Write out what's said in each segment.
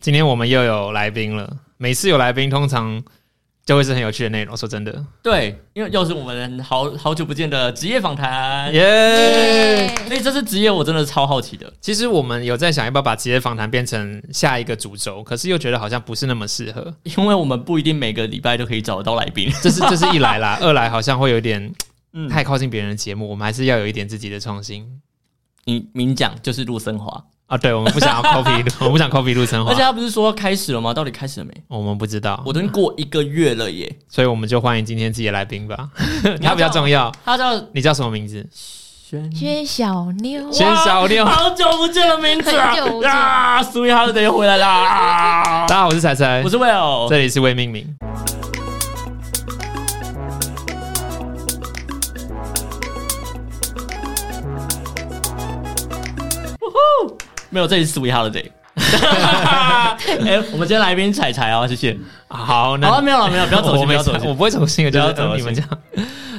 今天我们又有来宾了。每次有来宾，通常就会是很有趣的内容。说真的，对，因为又是我们好好久不见的职业访谈，耶！所以这次职业我真的超好奇的。其实我们有在想要不要把职业访谈变成下一个主轴，可是又觉得好像不是那么适合，因为我们不一定每个礼拜都可以找得到来宾。这是这是一来啦，二来好像会有点嗯，太靠近别人的节目，我们还是要有一点自己的创新你明讲就是陆森华，啊。对，我们不想要 copy，我们不想 copy 陆生华而且，他不是说开始了吗？到底开始了没？我们不知道，我都过一个月了耶。所以我们就欢迎今天自己的来宾吧，他比较重要。他叫你叫什么名字？轩薛小妞，薛小妞。好久不见的名字啊！Sweet Holiday 又回来啦！大家好，我是彩彩我，是 Will，这里是未命名。没有，这里是 Sweet Holiday。哎，我们今天来宾彩彩哦，谢谢。好，那好了，没有了，没有，不要走心，不要走心。我不会走心的，就要走你们这样。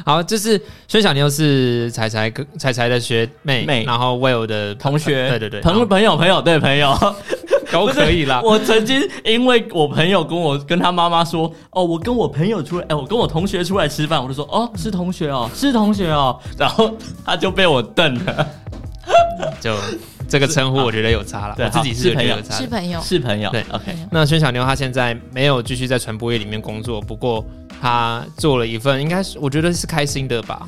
好，就是薛小妞是彩彩跟彩彩的学妹，妹然后 Will 的同学，对对对，朋朋友朋友，对朋友 都可以啦。我曾经因为我朋友跟我跟他妈妈说，哦，我跟我朋友出来，哎，我跟我同学出来吃饭，我就说，哦，是同学哦，是同学哦，然后他就被我瞪了，就这个称呼，我觉得有差了。我自己是朋友。是朋友，是朋友，对，OK，那轩小妞她现在没有继续在传播业里面工作，不过她做了一份，应该是我觉得是开心的吧。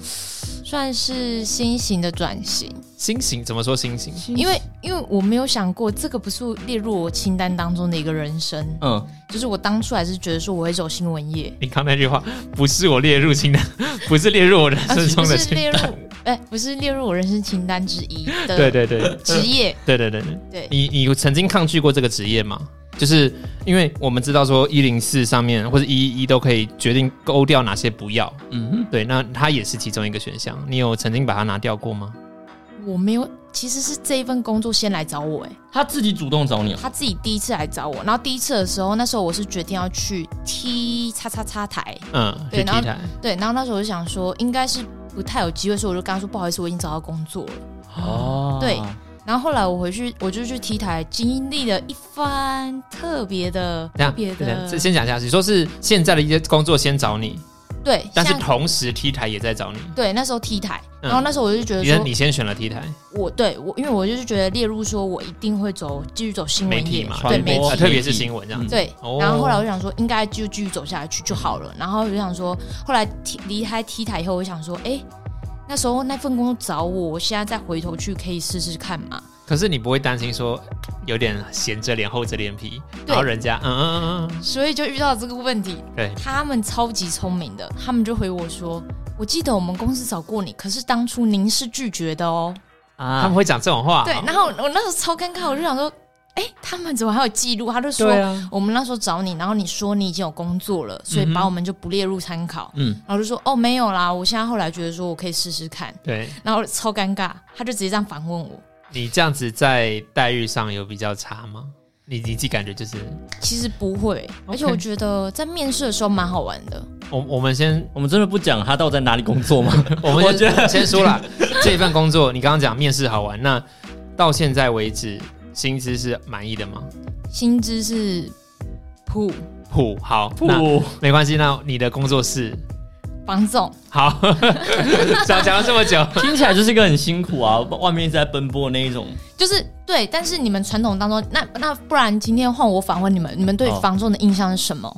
算是新型的转型，新型怎么说新型？因为因为我没有想过这个不是列入我清单当中的一个人生，嗯，就是我当初还是觉得说我会走新闻业，你刚那句话不是我列入清单，不是列入我人生中不的是列入哎，不是列入我人生清单之一的 对对对。职业，对对对对。对，你你曾经抗拒过这个职业吗？就是因为我们知道说一零四上面或者一一一都可以决定勾掉哪些不要，嗯哼，对，那它也是其中一个选项。你有曾经把它拿掉过吗？我没有，其实是这一份工作先来找我，哎，他自己主动找你哦，他自己第一次来找我，然后第一次的时候，那时候我是决定要去踢叉叉叉台，嗯，对然后 T 台，对，然后那时候我就想说，应该是不太有机会，所以我就跟他说不好意思，我已经找到工作了。哦，对然后后来我回去，我就去 T 台，经历了一番特别的、特别的，先讲一下，你说是现在的一些工作先找你，对，但是同时 T 台也在找你，对那时候 T 台，嗯然后那时候我就觉得你说，你先选了 T 台，我对我，因为我就是觉得列入说我一定会走继续走新闻业嘛，对媒体呃特别是新闻这样子。对哦，然后后来我就想说，应该就继续走下去就好了。然后我就想说，后来 T 离开 T 台以后，我想说，哎，那时候那份工作找我，我现在再回头去可以试试看嘛。可是你不会担心说有点闲着脸厚着脸皮，然后人家嗯嗯嗯嗯，所以就遇到这个问题，对，他们超级聪明的，他们就回我说：“我记得我们公司找过你，可是当初您是拒绝的哦。啊他们，会讲这种话。对，然后我那时候超尴尬，我就想说：“哎，他们怎么还有记录？”他就说：“啊，我们那时候找你，然后你说你已经有工作了，所以把我们就不列入参考。嗯，然后就说：“哦，没有啦，我现在后来觉得说我可以试试看。对”然后超尴尬，他就直接这样反问我。你这样子在待遇上有比较差吗？你你自己感觉就是，其实不会，而且我觉得在面试的时候蛮好玩的。我我们先我们真的不讲他到底在哪里工作吗？我们先我觉得先说了 这一份工作，你刚刚讲面试好玩，那到现在为止薪资是满意的吗？薪资是普普好，普，没关系。那你的工作是房总，好，讲讲了这么久，听起来就是一个很辛苦啊，外面一直在奔波那一种。就是对，但是你们传统当中，那那不然今天换我访问你们，你们对哦房仲的印象是什么？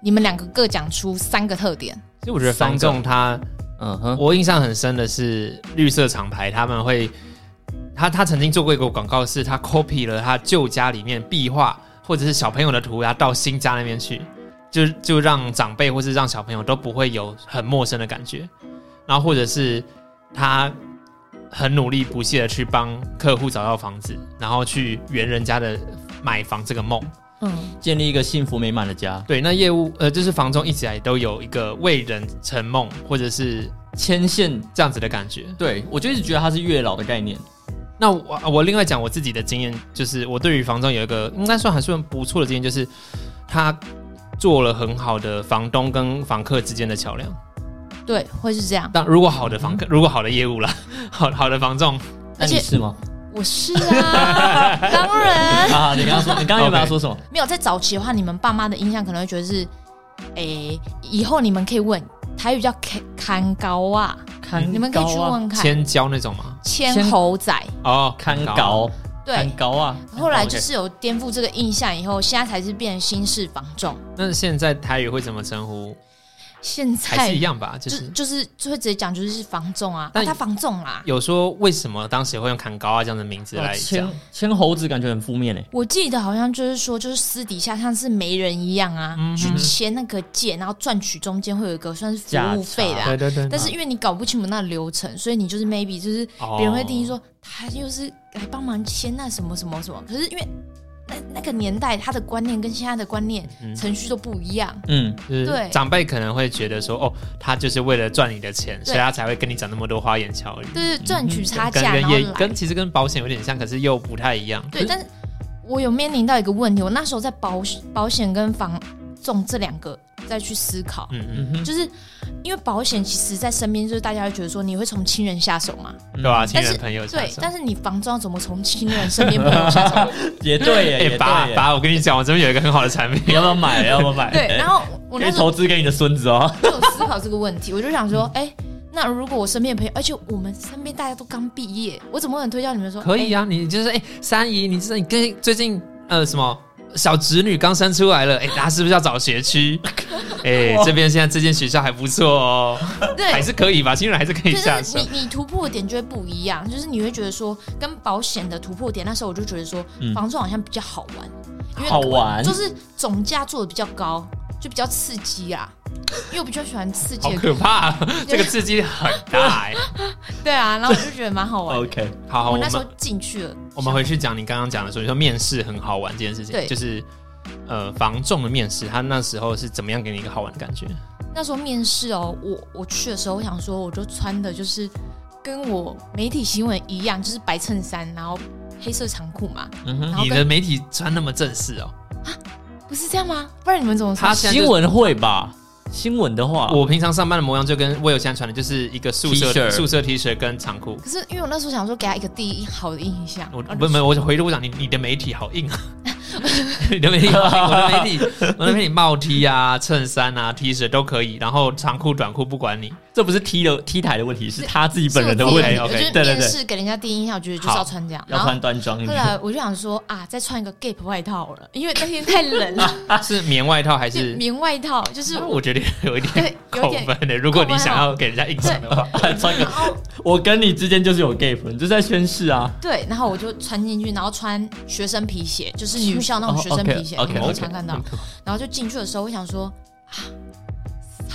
你们两个各讲出三个特点。其实我觉得房仲他，嗯哼，我印象很深的是绿色厂牌，他们会，他他曾经做过一个广告，是他 copy 了他旧家里面壁画或者是小朋友的涂鸦到新家那边去，就就让长辈或是让小朋友都不会有很陌生的感觉，然后或者是他很努力不懈的去帮客户找到房子，然后去圆人家的买房这个梦。嗯，建立一个幸福美满的家，对，那业务呃，就是房仲一直以来都有一个为人成梦，或者是牵线。这样子的感觉。对我就一直觉得它是月老的概念。那我我另外讲我自己的经验，就是我对于房仲有一个应该算还算不错的经验，就是他做了很好的房东跟房客之间的桥梁。对，会是这样。但如果好的房客，如果好的业务啦，好 好的房仲，那而且你是吗？我是啊，当然啊，你刚刚说，你刚刚有没有要说什么？没有。在早期的话，你们爸妈的印象可能会觉得是，诶、以后你们可以问台语叫看看高啊，看你们可以去问看千交那种吗？千猴仔。哦，看高高，对很，高啊。后来就是有颠覆这个印象以后，现在才是变成新式防重。那现在台语会怎么称呼？现还是一在样吧，就就是就是就会直接讲就是是防重啊，但啊，他防重啦。有说为什么当时会用砍高啊这样的名字哦来讲牵？牵猴子感觉很负面诶。我记得好像就是说，就是私底下像是媒人一样啊，嗯去签那个借，然后赚取中间会有一个算是服务费的、啊。对对对，但是因为你搞不清楚那个流程，所以你就是 maybe 就是哦别人会定义说他就是来帮忙签那什么什么什么，可是因为那那个年代他的观念跟现在的观念、嗯。程序都不一样，嗯，就是对长辈可能会觉得说，哦，他就是为了赚你的钱，所以他才会跟你讲那么多花言巧语。就是赚取差价，也跟其实跟保险有点像，可是又不太一样。对，但是我有面临到一个问题，我那时候在保保险跟房仲这两个再去思考，嗯嗯，嗯哼，就是因为保险其实在身边，就是大家会觉得说你会从亲人下手嘛，对吧？亲但是人朋友下对，但是你房仲要怎么从亲人身边朋友下手？也对耶，哎，也对耶。爸爸，我跟你讲，我这边有一个很好的产品你，要不要买？要不要买？对，然后我可以那时候投资给你的孙子哦。就有思考这个问题，我就想说，哎、那如果我身边的朋友，而且我们身边大家都刚毕业，我怎么可能推销你们说啊？可以啊，你就是哎，三姨，你知道你跟最近呃什么？小侄女刚生出来了，哎，她是不是要找学区？哎，这边现在这间学校还不错哦，对还是可以吧？新人还是可以就下手是你。你突破点就会不一样，就是你会觉得说跟保险的突破点，那时候我就觉得说嗯房仲好像比较好玩，因为好玩就是总价做的比较高，就比较刺激啊。因为我比较喜欢刺激好，可怕，这个刺激很大哎。对啊，然后我就觉得蛮好玩。OK，好好，我我那时候们进去了，我们回去讲你刚刚讲的时候，你说面试很好玩这件事情，对就是呃防重的面试，他那时候是怎么样给你一个好玩的感觉？那时候面试哦，我我去的时候，我想说，我就穿的就是跟我媒体新闻一样，就是白衬衫，然后黑色长裤嘛，嗯哼，你的媒体穿那么正式哦，不是这样吗？不然你们怎么穿？他新闻会吧？新闻的话，我平常上班的模样就跟我有现在穿的，就是一个宿舍 T 恤宿舍 T 恤跟长裤。可是因为我那时候想说给他一个第一好的印象，我不不，我回头我讲你你的媒体好硬啊，你的媒体好硬，我的媒体我的媒体帽 T 啊、衬衫啊、T 恤都可以，然后长裤短裤不管你。这不是 T 的 T 台的问题，是他自己本人的问题。己我对对面试给人家第一印象，我觉得就是要穿这样，要穿端庄一后点。来我就想说啊，再穿一个 Gap 外套了，因为那天太冷了，是棉外套还是棉外套，就是我觉得有一点有扣点分的。如果你想要给人家印象的话，穿个我跟你之间就是有 gap，你就在宣誓啊。对，然后我就穿进去，然后穿学生皮鞋，就是女校那种学生皮鞋，哦，OK，OK，你们常看到。然后就进去的时候，我想说啊，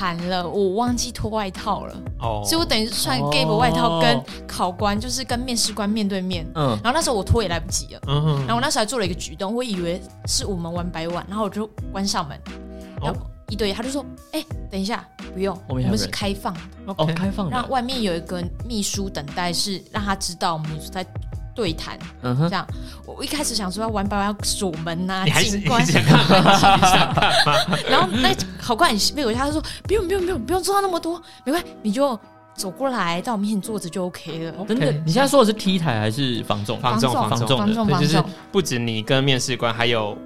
惨了，我忘记脱外套了，哦，所以我等于是穿哦 Gap 外套跟考官，就是跟面试官面对面。嗯，然后那时候我脱也来不及了，嗯哼。然后我那时候还做了一个举动，我以为是我们玩白玩，然后我就关上门，然后一对他就说：“哎、等一下，不用，我们是开放的，哦开放的，让外面有一个秘书等待，是让他知道我们在对谈。嗯哼这，样，我我一开始想说要玩白玩要锁门呐、你还是警官？然后那考官很被我他就说不用不用不用不用做到那么多，没关系，你就走过来到我面前坐着就 OK 了。真的，你现在说的是 T 台还是防重？防重防防重防重对，就是防重，不止你跟面试官，还有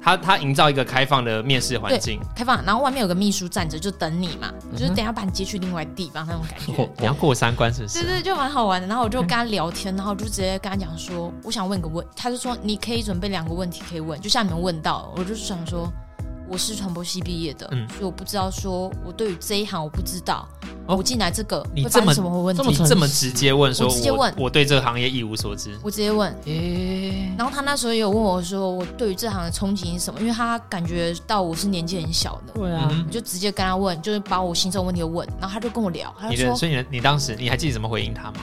他他营造一个开放的面试环境。开放，然后外面有个秘书站着就等你嘛，嗯就是等下把你接去另外地方那种感觉。你要过三关是不是？对对，就蛮好玩的。然后我就跟他聊天，然后我就直接跟他讲说，我想问个问，他就说你可以准备两个问题可以问，就像你们问到，我就想说我是传播系毕业的，嗯所以我不知道说我对于这一行我不知道，哦我进来这个你这么会发生什么问题？这么诚你这么直接问说，我直接问我对这个行业一无所知。我直接问，诶，然后他那时候也有问我说，我对于这行的憧憬是什么？因为他感觉到我是年纪很小的，对嗯我就直接跟他问，就是把我心中问题都问，然后他就跟我聊，他你说所以你的你当时你还记得怎么回应他吗？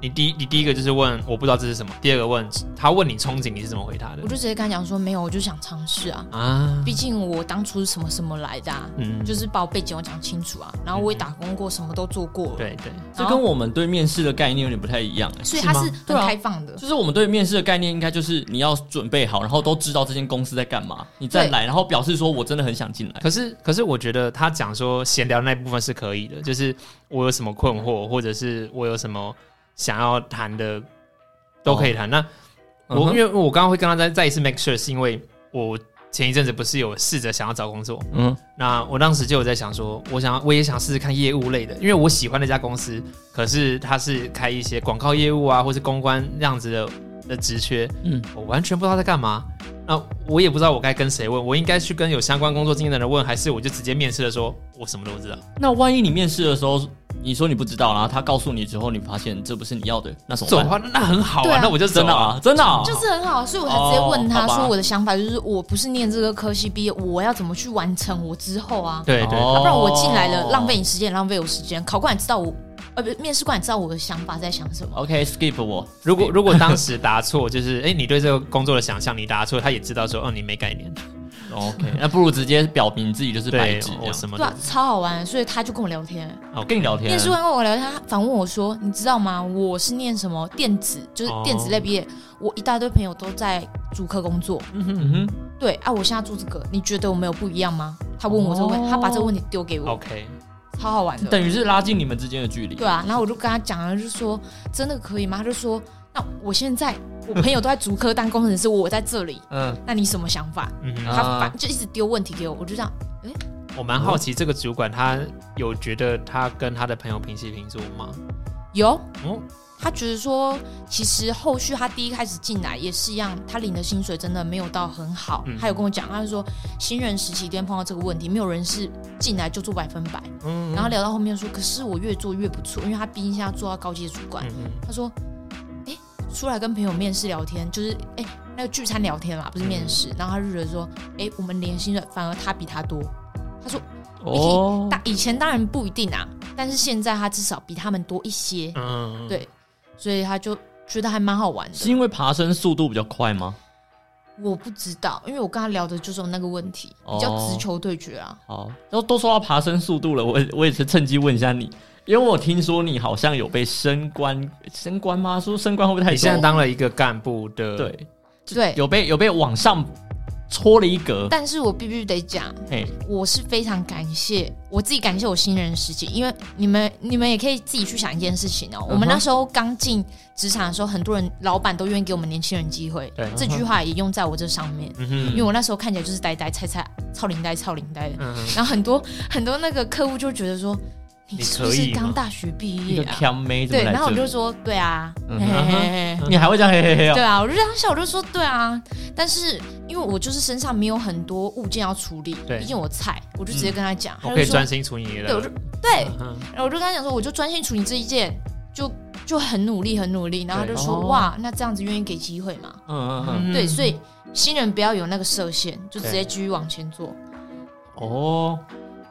你第一你第一个就是问我不知道这是什么，第二个问他问你憧憬，你是怎么回答的。我？就直接跟他讲说，没有，我就想尝试啊，啊，毕竟我当初是什么什么来的、啊，嗯。就是把我背景我讲清楚啊，然后我也打工过，什么都做过了，对对，这跟我们对面试的概念有点不太一样所以他是很开放的。就是我们对面试的概念，应该就是你要准备好，然后都知道这间公司在干嘛，你再来，然后表示说我真的很想进来。可是可是我觉得他讲说闲聊那部分是可以的，就是我有什么困惑，或者是我有什么想要谈的都可以谈。那我、嗯因为我刚刚会跟他再再一次 make sure，是因为我前一阵子不是有试着想要找工作，嗯那我当时就有在想说，我想我也想试试看业务类的，因为我喜欢那家公司，可是它是开一些广告业务啊，或是公关这样子的的职缺，嗯，我完全不知道在干嘛。那我也不知道我该跟谁问，我应该去跟有相关工作经验的人问，还是我就直接面试的时候，我什么都不知道。那万一你面试的时候，你说你不知道，然后他告诉你之后，你发现这不是你要的，那怎么办？走的话，那很好啊，啊那我就真的啊，真的啊，就是很好，所以我才直接问他说我的想法就是我不是念这个科系毕业，我要怎么去完成我之后啊？对对，哦要不然我进来了，浪费你时间，浪费我时间。考官也知道我，呃，不，面试官也知道我的想法在想什么。OK，skip 我。如果如果当时答错，就是哎、你对这个工作的想象你答错，他也知道说，哦，你没概念，OK，那不如直接表明自己就是白对纸这样。我什么都对啊，超好玩，所以他就跟我聊天。哦跟你聊天面试官跟我聊天，他反问我说：“你知道吗？我是念什么电子，就是电子类毕业。我一大堆朋友都在主科工作。嗯哼哼，对啊，我现在做这个，你觉得我们有不一样吗？”他问我这个问，哦他把这个问题丢给我，OK，超好玩的。等于是拉近你们之间的距离。对啊，然后我就跟他讲了，就说真的可以吗？他就说，那我现在我朋友都在竹科当工程师，我在这里，嗯，那你什么想法？嗯哼，他啊反就一直丢问题给我，我就这样，我蛮好奇这个主管他有觉得他跟他的朋友平起平坐吗？有。嗯，他觉得说，其实后续他第一开始进来也是一样，他领的薪水真的没有到很好。嗯他有跟我讲，他就说新人时期一定碰到这个问题，没有人是进来就做百分百。嗯然后聊到后面说，可是我越做越不错，因为他毕竟现在做到高阶主管。嗯嗯他说：“哎、出来跟朋友面试聊天，就是哎、那个聚餐聊天嘛，不是面试。然后他就觉得说：哎、我们年薪的反而他比他多。他说：哦，大以前当然不一定啊，但是现在他至少比他们多一些，嗯，对所以他就觉得还蛮好玩的。是因为爬升速度比较快吗？我不知道，因为我跟他聊的就是那个问题，哦比较直球对决啊。好，都都说到爬升速度了，我我也是趁机问一下你，因为我听说你好像有被升官，升官吗？说升官会不会太你现在当了一个干部的，，对对，有被有被往上戳了一格，但是我必须得讲，哎，我是非常感谢我自己，感谢我新人时期，因为你们你们也可以自己去想一件事情哦。我们那时候刚进职场的时候，很多人老板都愿意给我们年轻人机会，对这句话也用在我这上面。嗯因为，我那时候看起来就是呆呆、菜菜、操领带、操领带的，嗯，然后很多很多那个客户就觉得说，你你是不是刚大学毕业啊？对，然后？我就说，对啊，嗯嘿嘿嘿嘿。你还会这样嘿嘿嘿哦？对啊，我就这样笑，我就说对啊，但是因为我就是身上没有很多物件要处理，对。毕竟我菜，我就直接跟他讲，他就说我可以专心处理你对，我就，对，然后我就跟他讲说，我就专心处理这一件，就就很努力，很努力，然后他就说、哦。哇，那这样子愿意给机会嘛？嗯嗯嗯，对，所以新人不要有那个设限，就直接对。继续往前做。哦，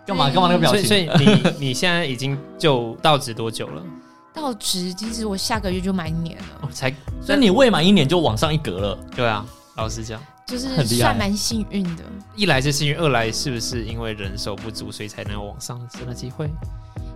干嘛干嘛那个表所以所？以你 你现在已经就到职多久了？到职，其实我下个月就满一年了，哦，才所以你未满一年就往上一格了，对啊，老实讲，就是很厉害算蛮幸运的。一来是幸运，二来是不是因为人手不足，所以才能有往上升的机会？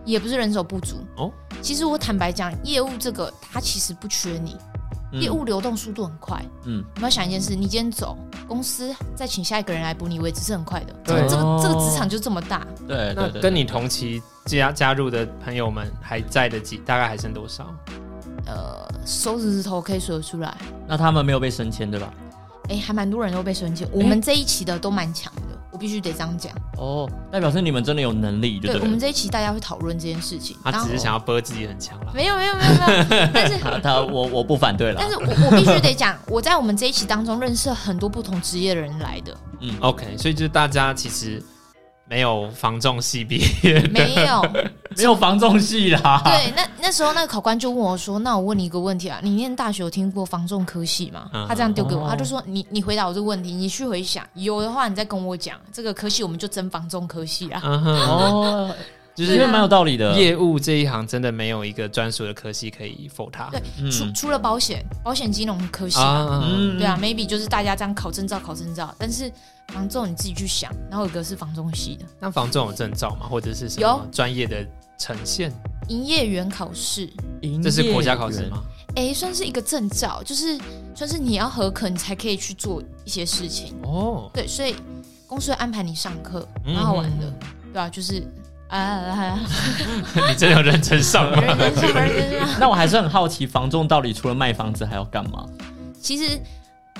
也不是人手不足哦。其实我坦白讲，业务这个它其实不缺你，嗯业务流动速度很快。嗯，你要想一件事，你今天走，公司再请下一个人来补你位置是很快的。这对个这个这个哦职场就这么大，对对对，跟你同期加加入的朋友们还在的几，大概还剩多少？呃，手指头可以数得出来。那他们没有被升迁对吧？哎，还蛮多人都被升迁，我们这一期的都蛮强的，我必须得这样讲。哦，代表是你们真的有能力，就对对。我们这一期大家会讨论这件事情，他只是想要播自己很强了。没有没有没有没有，但是他他我我不反对了但，是我我必须得讲，我在我们这一期当中认识了很多不同职业的人来的，嗯，OK，所以就是大家其实没有防重系毕业，没有。没有防重系啦。对，那那时候那个考官就问我说：“那我问你一个问题啊，你念大学有听过防重科系吗？”嗯他这样丢给我，哦他就说：“你你回答我这个问题，你去回想，有的话你再跟我讲，这个科系我们就真防重科系啊。嗯哼，哦，就是因为蛮有道理的。业务这一行真的没有一个专属的科系可以否它。对嗯除除了保险，保险金融科系嘛，啊，嗯对啊，maybe 就是大家这样考证照考证照，但是防重你自己去想，然后有一个是房仲系的那房仲有证照吗？或者是什么有专业的呈现？营业员考试，营这是国家业员？考试吗？哎，算是一个证照，就是算是你要合格，你才可以去做一些事情。哦，对，所以公司会安排你上课，嗯蛮好玩的，对啊，就是啊啊，你真的有认真上吗？认真上人人上。那我还是很好奇，房仲到底除了卖房子还要干嘛？其实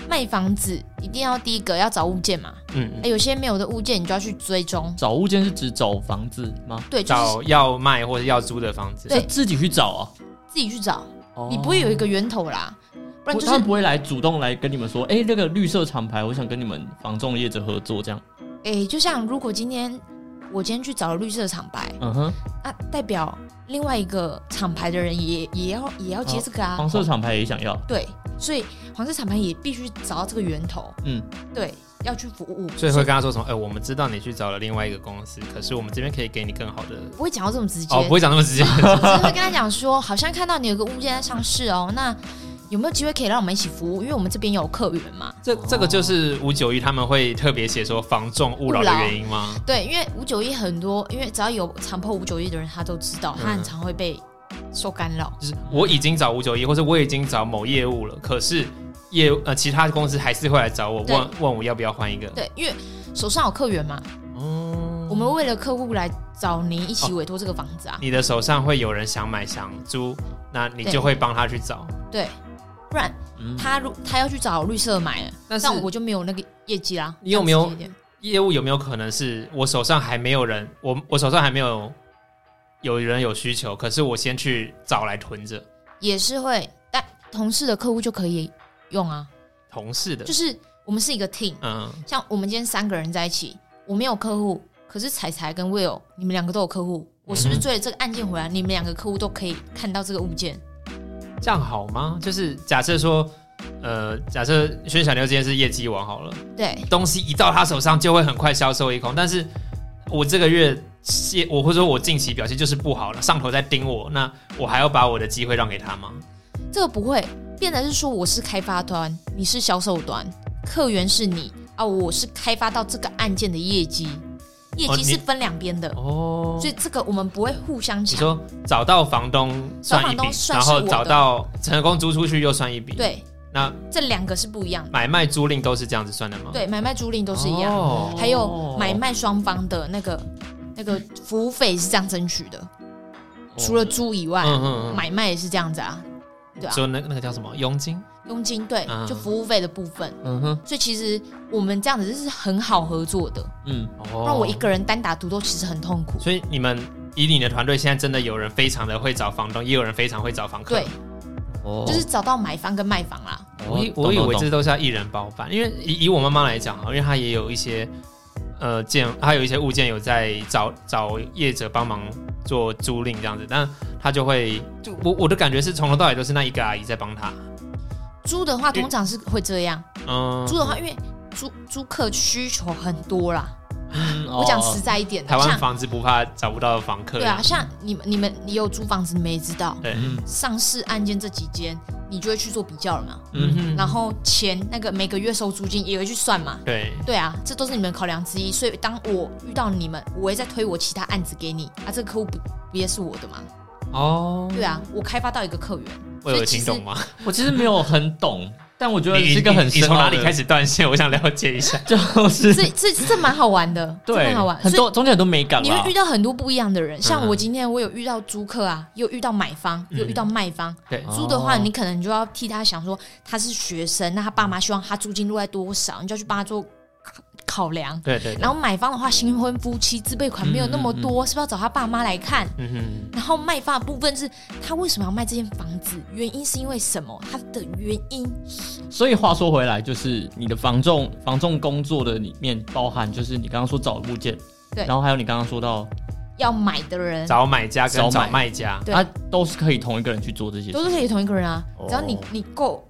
卖房子一定要第一个要找物件嘛，嗯，哎，有些没有的物件你就要去追踪。找物件是指找房子吗？对，就是找要卖或者要租的房子。对自己去找啊？自己去找，哦你不会有一个源头啦，不然就是不会来主动来跟你们说，哎、那个绿色厂牌，我想跟你们房仲业者合作，这样。哎，就像如果今天我今天去找了绿色厂牌，嗯哼，啊，代表另外一个厂牌的人也也要也要接这个啊，黄色厂牌也想要。对，所以黄色厂牌也必须找到这个源头，嗯，对，要去服务，所以会跟他说什么？哎、我们知道你去找了另外一个公司，可是我们这边可以给你更好的。不会讲到这么直接，哦，不会讲那么直接。只是会跟他讲说，好像看到你有个物件在上市哦，那有没有机会可以让我们一起服务？因为我们这边有客源嘛。这这个就是五九一他们会特别写说防重勿扰的原因吗？对，因为五九一很多，因为只要有强迫五九一的人，他都知道，他很常会被受干扰。就是我已经找五九一，或者我已经找某业务了，可是业呃其他公司还是会来找我对问问我要不要换一个。对，因为手上有客源嘛，哦，我们为了客户来找您一起委托这个房子啊，你的手上会有人想买想租，那你对就会帮他去找。对，不然嗯他如他要去找绿色买了，但是那我就没有那个业绩啦。你有没有这样直接一点业务有没有可能是我手上还没有人，我我手上还没有有人有需求，可是我先去找来囤着。也是会，但同事的客户就可以用啊，同事的？就，是我们是一个 team，嗯，像我们今天三个人在一起，我没有客户，可是彩彩跟 Will 你们两个都有客户，我是不是追了这个案件回来，你们两个客户都可以看到这个物件？这样好吗？就是假设说，呃，假设宣小牛今天是业绩王好了，对，东西一到他手上就会很快销售一空，但是我这个月业，我或者说我近期表现就是不好了，上头在盯我，那我还要把我的机会让给他吗？这个不会变得是说我是开发端，你是销售端，客源是你啊，我是开发到这个案件的业绩，业绩是分两边的，哦所以这个我们不会互相抢。你说找到房东算一笔然后找到成功租出去又算一笔，，对，那这两个是不一样的。买卖租赁都是这样子算的吗？，对，买卖租赁都是一样，哦还有买卖双方的那个那个服务费是这样争取的，除了租以外，嗯嗯嗯，买卖也是这样子啊，对啊，说那那个叫什么佣金？佣金对，嗯就服务费的部分。嗯哼，所以其实我们这样子是很好合作的，嗯，哦让我一个人单打独斗其实很痛苦。所以你们以你的团队现在真的有人非常的会找房东，也有人非常会找房客。对，哦就是找到买方跟卖方啦。我以我以为这都是要一人包办，因为以以我妈妈来讲哈，因为她也有一些呃建还有一些物件有在找找业者帮忙做租赁这样子，但他就会就我我的感觉是从头到尾都是那一个阿姨在帮他。租的话通常是会这样，嗯，租的话因为租租客需求很多啦。嗯我讲实在一点的，台湾像房子不怕找不到房客。对啊，像你们你们你有租房子，你们也知道，对，嗯上市案件这几间，你就会去做比较了嘛。嗯哼，然后钱那个每个月收租金也会去算嘛。对，对啊，这都是你们的考量之一。所以当我遇到你们，我会再推我其他案子给你啊，这个客户不不也是我的吗？哦，对啊，我开发到一个客源，我有听懂吗？我其实没有很懂，但我觉得你是一个很你从哪里开？始断线？我想了解一下。就是这这这蛮好玩的，这对蛮好玩，很多中间很多美感你会遇。到很多不一样的人。像嗯我今天我有遇到租客啊，也有遇到买方，也有遇到卖方。对，租的话，哦你可能就要替他想说，他是学生，那他爸妈希望他租金落在多少，你就要去帮他做考考量。对对，对。然后买方的话，新婚夫妻自备款没有那么多，是不是要找他爸妈来看？嗯哼，然后卖方的部分是他为什么要卖这间房子，原因是因为什么？他的原因？所以话说回来，就是你的房仲房仲工作的里面包含，就是你刚刚说找物件，对。然后还有你刚刚说到，要买的人。找买家跟找卖家，对啊，都是可以同一个人去做这些事。都。是可以同一个人啊，哦。只要你你够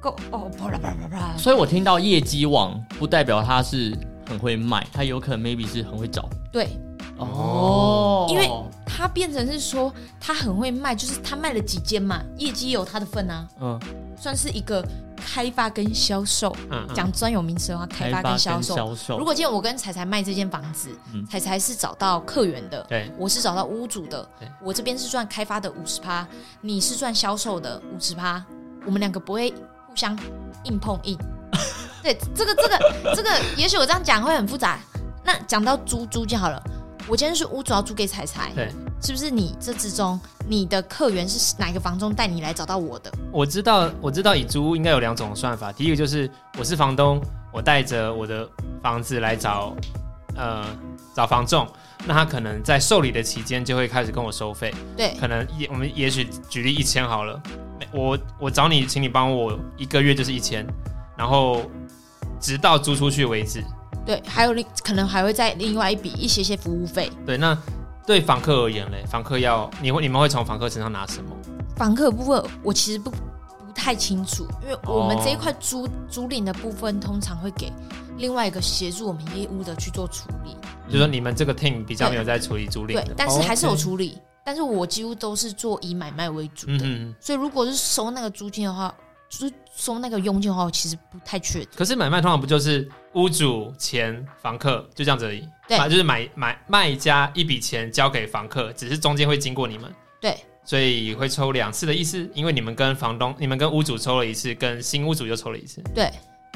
够哦，啪啦啪啦啪啦，所以我听到业绩网，不代表他是很会卖，他有可能 maybe 是很会找。对。哦。因为他变成是说他很会卖，就是他卖了几间嘛，业绩有他的份啊，嗯，算是一个开发跟销售。嗯，嗯。讲专有名词的话，开发跟销售。销售。如果今天我跟彩彩卖这间房子，嗯。彩彩是找到客源的，对，我是找到屋主的对，我这边是赚开发的五十趴，你是赚销售的五十趴，我们两个不会互相硬碰硬。对，这个这个这个，也许我这样讲会很复杂。那讲到租租就好了，我今天是屋主要租给彩彩，对，是不是你这之中你的客源是哪个房东带你来找到我的？我知道，我知道以租屋应该有两种算法。第一个就是我是房东，我带着我的房子来找呃找房仲，那他可能在受理的期间就会开始跟我收费，对可能也我们也许举例一千好了，我我找你，请你帮我一个月就是一千，然后直到租出去为止。对，还有另可能还会再另外一笔一些些服务费。对，那对房客而言嘞，房客要你会你们会从房客身上拿什么？房客的部分我其实不不太清楚，因为我们哦这一块租租赁的部分通常会给另外一个协助我们业务的去做处理。就说你们这个 team 比较没有在处理租赁对，，但是还是有处理。但是我几乎都是做以买卖为主的，嗯。所以如果是收那个租金的话，就是收那个佣金的话，我其实不太确定。可是买卖通常不就是屋主钱房客就这样子而已？对啊就是买买卖家一笔钱交给房客，只是中间会经过你们，对所以会抽两次的意思。因为你们跟房东、你们跟屋主抽了一次，跟新屋主又抽了一次。对，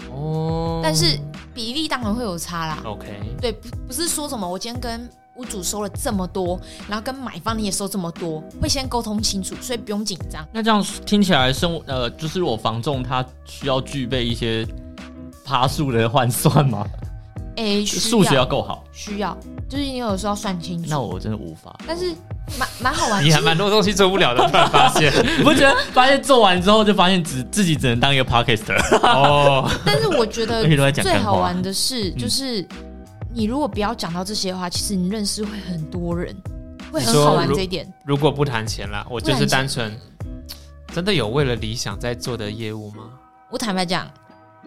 哦但是比例当然会有差啦。OK，对，不不是说什么我今天跟屋主收了这么多，然后跟买方你也收这么多，会先沟通清楚，所以不用紧张。那这样听起来生呃，就是我房仲他需要具备一些爬树的换算吗？诶，需数学要够好。需要，就是你有时候要算清楚。那我真的无法。但是蛮蛮好玩，你还蛮多东西做不了的，突然发现 你不觉得发现做完之后就发现只自己只能当一个 podcaster？哦。但是我觉得最好玩的是，嗯就是你如果不要讲到这些的话，其实你认识会很多人，会很好玩这一点。如果不谈钱啦，我就是单纯真的有为了理想在做的业务吗？我坦白讲，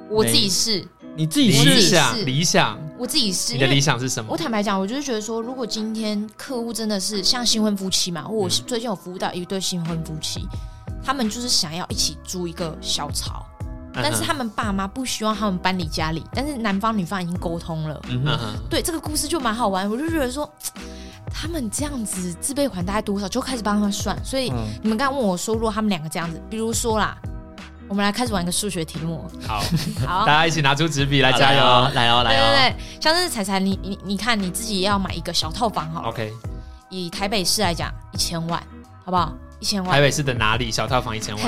我自己是，你自己理想，理想，我自己是，你的理想是什么？我？坦白讲，我就是觉得说，如果今天客户真的是像新婚夫妻嘛，或我嗯。最近有服务到一对新婚夫妻，他们就是想要一起租一个小巢，但是他们爸妈不希望他们搬离家里，但是男方女方已经沟通了。嗯哼，嗯哼，对这个故事就蛮好玩，我就觉得说，他们这样子自备款大概多少，就开始帮他们算。所以嗯。你们刚刚问我说，如果他们两个这样子，比如说啦，我们来开始玩一个数学题目，好，好大。家一起拿出纸笔来加油哦，来哦，对来哦。对对，像是彩彩，你你你看你自己要买一个小套房好了，OK，以台北市来讲，一千万，好不好？一千万台。北市的哪里？小套房一千万。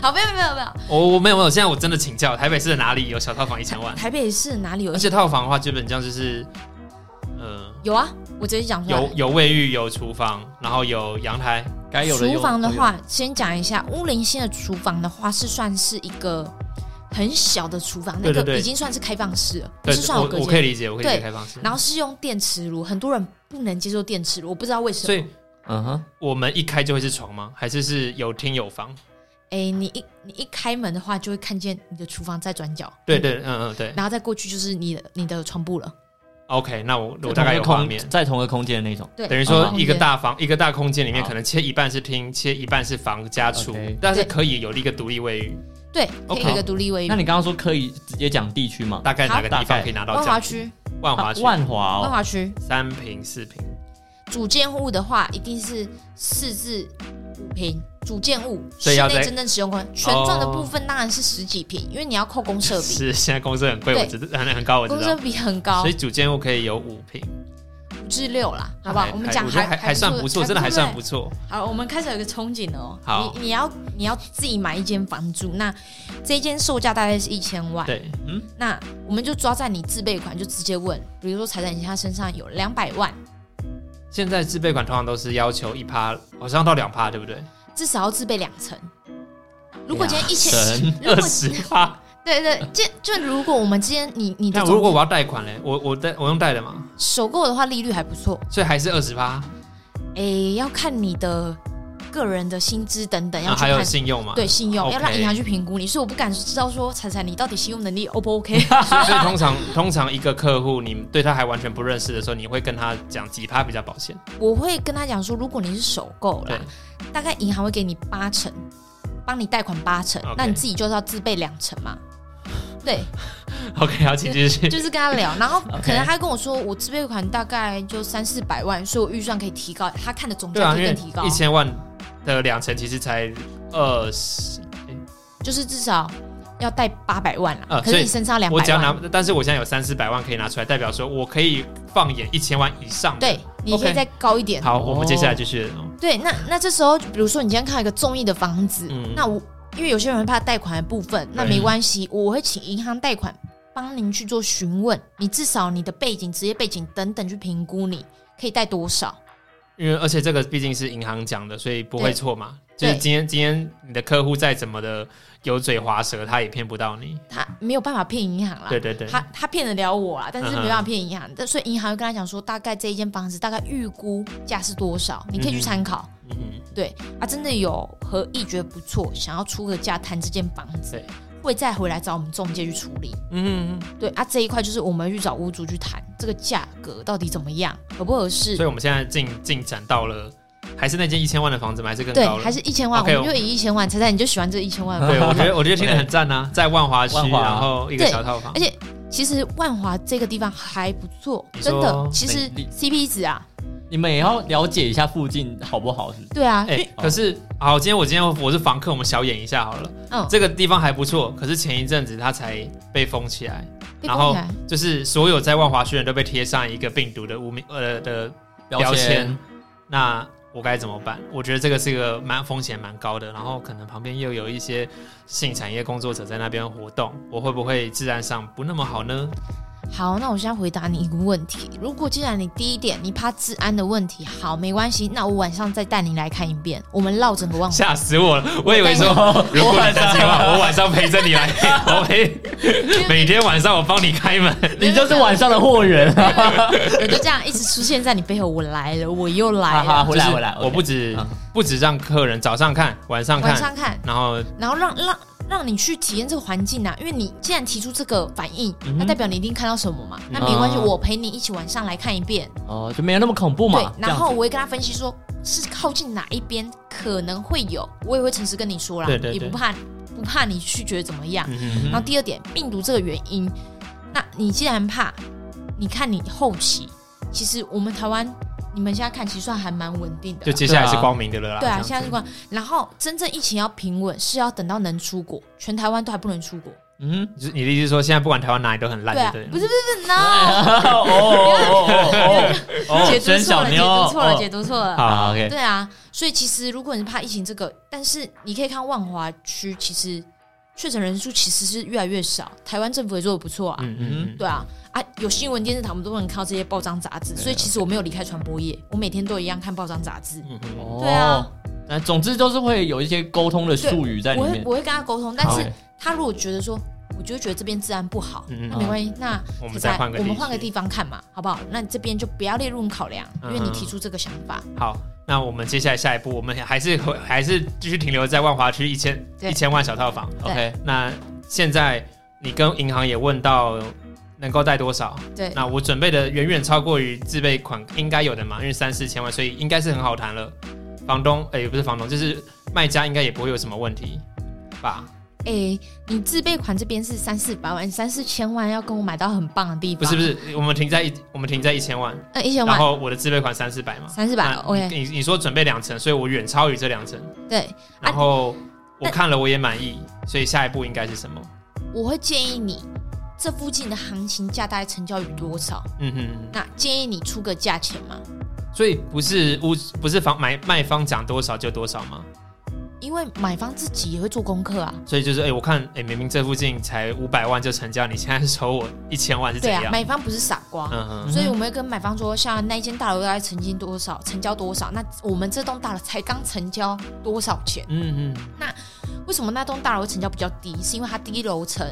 好，没有没有没有，我我没有没有，现在我真的请教，台北市的哪里有小套房一千万？台北市哪里有而？且套房的话，基本上就是，呃，有啊，我直接讲出来有。有卫浴，有厨房，然后有阳台。该有的有厨房的，话，先讲一下，乌林县的厨房的话是算是一个很小的厨房，那个已经算是开放式了，不对是，算有我隔间。我可以理解，我可以理解开放式。然后是用电磁炉，很多人不能接受电磁炉，我不知道为什么。所以嗯哼，我们一开就会是床吗？还是是有厅有房？哎，你一你一开门的话，就会看见你的厨房在转角，对对，嗯嗯对。然后再过去就是你的你的床铺了。OK，那我我大概有同一个空画面。在同一个空间的那种。对，等于说一个大房一个大空间里面，可能切一半是厅，切一半是房加厨但是可以有一个独立卫浴。对，可以一个独立卫浴那。你刚刚说可以直接讲地区吗？大概哪个地方可以拿到万？华区，万华区，万华哦，万华区三平四平。主建物的话，一定是四至五平。主建物所以要在室内真正使用空间，权状的部分当然是十几平，因为你要扣公设比，是现在公司很贵，对我知道很很高，我知道。公设比很高所以，主建物可以有五平，五至六啦，好不好？我们讲还还还算不错，真的还算不错。好，我们开始有一个憧憬了哦。好你你要你要自己买一间房住，那这一间售价大概是一千万。对，嗯，那我们就抓在你自备款，就直接问，比如说财产你他身上有两百万，现在自备款通常都是要求一趴，好像到两趴，对不对？至少要自备两层。如果今天一千，神如果二十八。对对，就就如果我们今天你你的那如果我要贷款嘞，我我贷我用贷的嘛，首购的话，利率还不错。所以还是二十趴，诶，要看你的个人的薪资等等，要啊还有。信用嘛。对信用要让银行去评估你，所以我不敢知道说彩彩你到底信用能力 O 不 OK？所 以所以通常通常一个客户你对他还完全不认识的时候，你会跟他讲几趴比较保险。我会跟他讲说，如果你是首购对啦，大概银行会给你八成，帮你贷款八成那你自己就是要自备两成嘛。对，OK，好，请继续。就是跟他聊，然后 可能他跟我说，我自备款大概就三四百万，所以我预算可以提高，他看的总价可以更提高一，千万的两成其实才二十，就是至少要贷八百万啦，可是你身上两百我只要，拿，但是我现在有三四百万可以拿出来，代表说我可以放眼一千万以上。对，你可以再高一点。好，我们接下来继续。对，那那这时候，比如说你今天看到一个中意的房子，嗯那我因为有些人会怕贷款的部分，那没关系，我会请银行贷款帮您去做询问，你至少你的背景、职业背景等等去评估你可以贷多少。因为而且这个毕竟是银行讲的，所以不会错嘛。就是今天今天你的客户再怎么的油嘴滑舌，他也骗不到你。他没有办法骗银行啦，对对对，他他骗得了我啦，但是没办法骗银行。但所以银行会跟他讲说，大概这一间房子大概预估价是多少，你可以去参考。嗯对啊，真的有合意觉得不错，想要出个价谈这间房子对，会再回来找我们中介去处理。嗯嗯对啊，这一块就是我们去找屋主去谈这个价格到底怎么样，合不合嗯，适所以。我们现在进进展到了，还是那间一千万的房子吗？还是更对高，了？还是一千万我们就以一千万，猜猜你就喜欢这一千万吗？对，我觉得 我觉得听得很赞啊，在万华区，然后一个小套房而，且其实万华这个地方还不错，真的。其实 CP 值啊，你们也要了解一下附近好不好，是不是？对啊，哎、可是好，今天我今天我是房客，我们小演一下好了。嗯，这个地方还不错，可是前一阵子它才被封起来，然后就是所有在万华区人都被贴上一个病毒的污名呃的标签，那我该怎么办？我觉得这个是一个蛮风险蛮高的，然后可能旁边又有一些性产业工作者在那边活动，我会不会治安上不那么好呢？好，那我现在回答你一个问题。如果既然你第一点你怕治安的问题，好，没关系，那我晚上再带你来看一遍，我们绕整个万华。吓死我了！我以为说，如果你担心的话，我晚上陪着你来，我陪每天晚上我帮你开门。你就是晚上的货源啊！我就这样一直出现在你背后，我来了，我又来了。就是回来回来，我不止嗯不止让客人早上看，晚上看，晚上看，然后然后让让让你去体验这个环境啊，因为你既然提出这个反应，嗯那代表你一定看到什么嘛。那没关系，嗯我陪你一起晚上来看一遍。哦，就没有那么恐怖嘛对。，然后我会跟他分析说，是靠近哪一边可能会有，我也会诚实跟你说啦，对对对也不怕不怕你去觉得怎么样。然后第二点，病毒这个原因，那你既然怕，你看你后期，其实我们台湾，你们现在看其实算还蛮稳定的。就接下来是光明的了啦。对啊，现在是光。然后真正疫情要平稳，是要等到能出国，全台湾都还不能出国。嗯就是你的意思是说，现在不管台湾哪里都很烂，对不是不是不是，no，哦哦哦哦解读错了，解读错了，哦解读错了。好，OK，对啊，所以其实如果你怕疫情这个，但是你可以看万华区，其实确诊人数其实是越来越少，台湾政府也做的不错啊。嗯对啊，啊，有新闻电视台，我们都能看到这些报章杂志，所以其实我没有离开传播业，我每天都一样看报章杂志。嗯嗯哦对啊，那总之都是会有一些沟通的术语在里面。我会我会跟他沟通，但是他如果觉得说，我就会觉得这边治安不好，那没关系，那我们再再换个我们换个地方看嘛，好不好？那你这边就不要列入考量，因为你嗯提出这个想法。好，那我们接下来下一步，我们还是回还是继续停留在万华区一千对一千万小套房。OK，那现在你跟银行也问到能够贷多少？对，那我准备的远远超过于自备款应该有的嘛，因为三四千万，所以应该是很好谈了。房东，哎、不是房东，就是卖家，应该也不会有什么问题吧？哎，你自备款这边是三四百万，三四千万要跟我买到很棒的地方，不是不，是，我们停在一，我们停在一千万，呃，一千万。然后我的自备款三四百嘛，三四百那，OK，你你说准备两层，所以我远超于这两层，对，然后我看了我也满意，所以下一步应该是什么？我会建议你这附近的行情价大概成交于多少？嗯哼，那建议你出个价钱嘛，所以不是屋不是房买卖方涨多少就多少吗？因为买方自己也会做功课啊。所以就是哎、我看哎、明明这附近才五百万就成交，你现在收我一千万是怎对啊，样？买方不是傻瓜。嗯哼，所以我们会跟买方说，像那一间大楼大概成交多少，成交多少，那我们这栋大楼才刚成交多少钱？嗯嗯，那为什么那栋大楼成交比较低？是因为它低楼层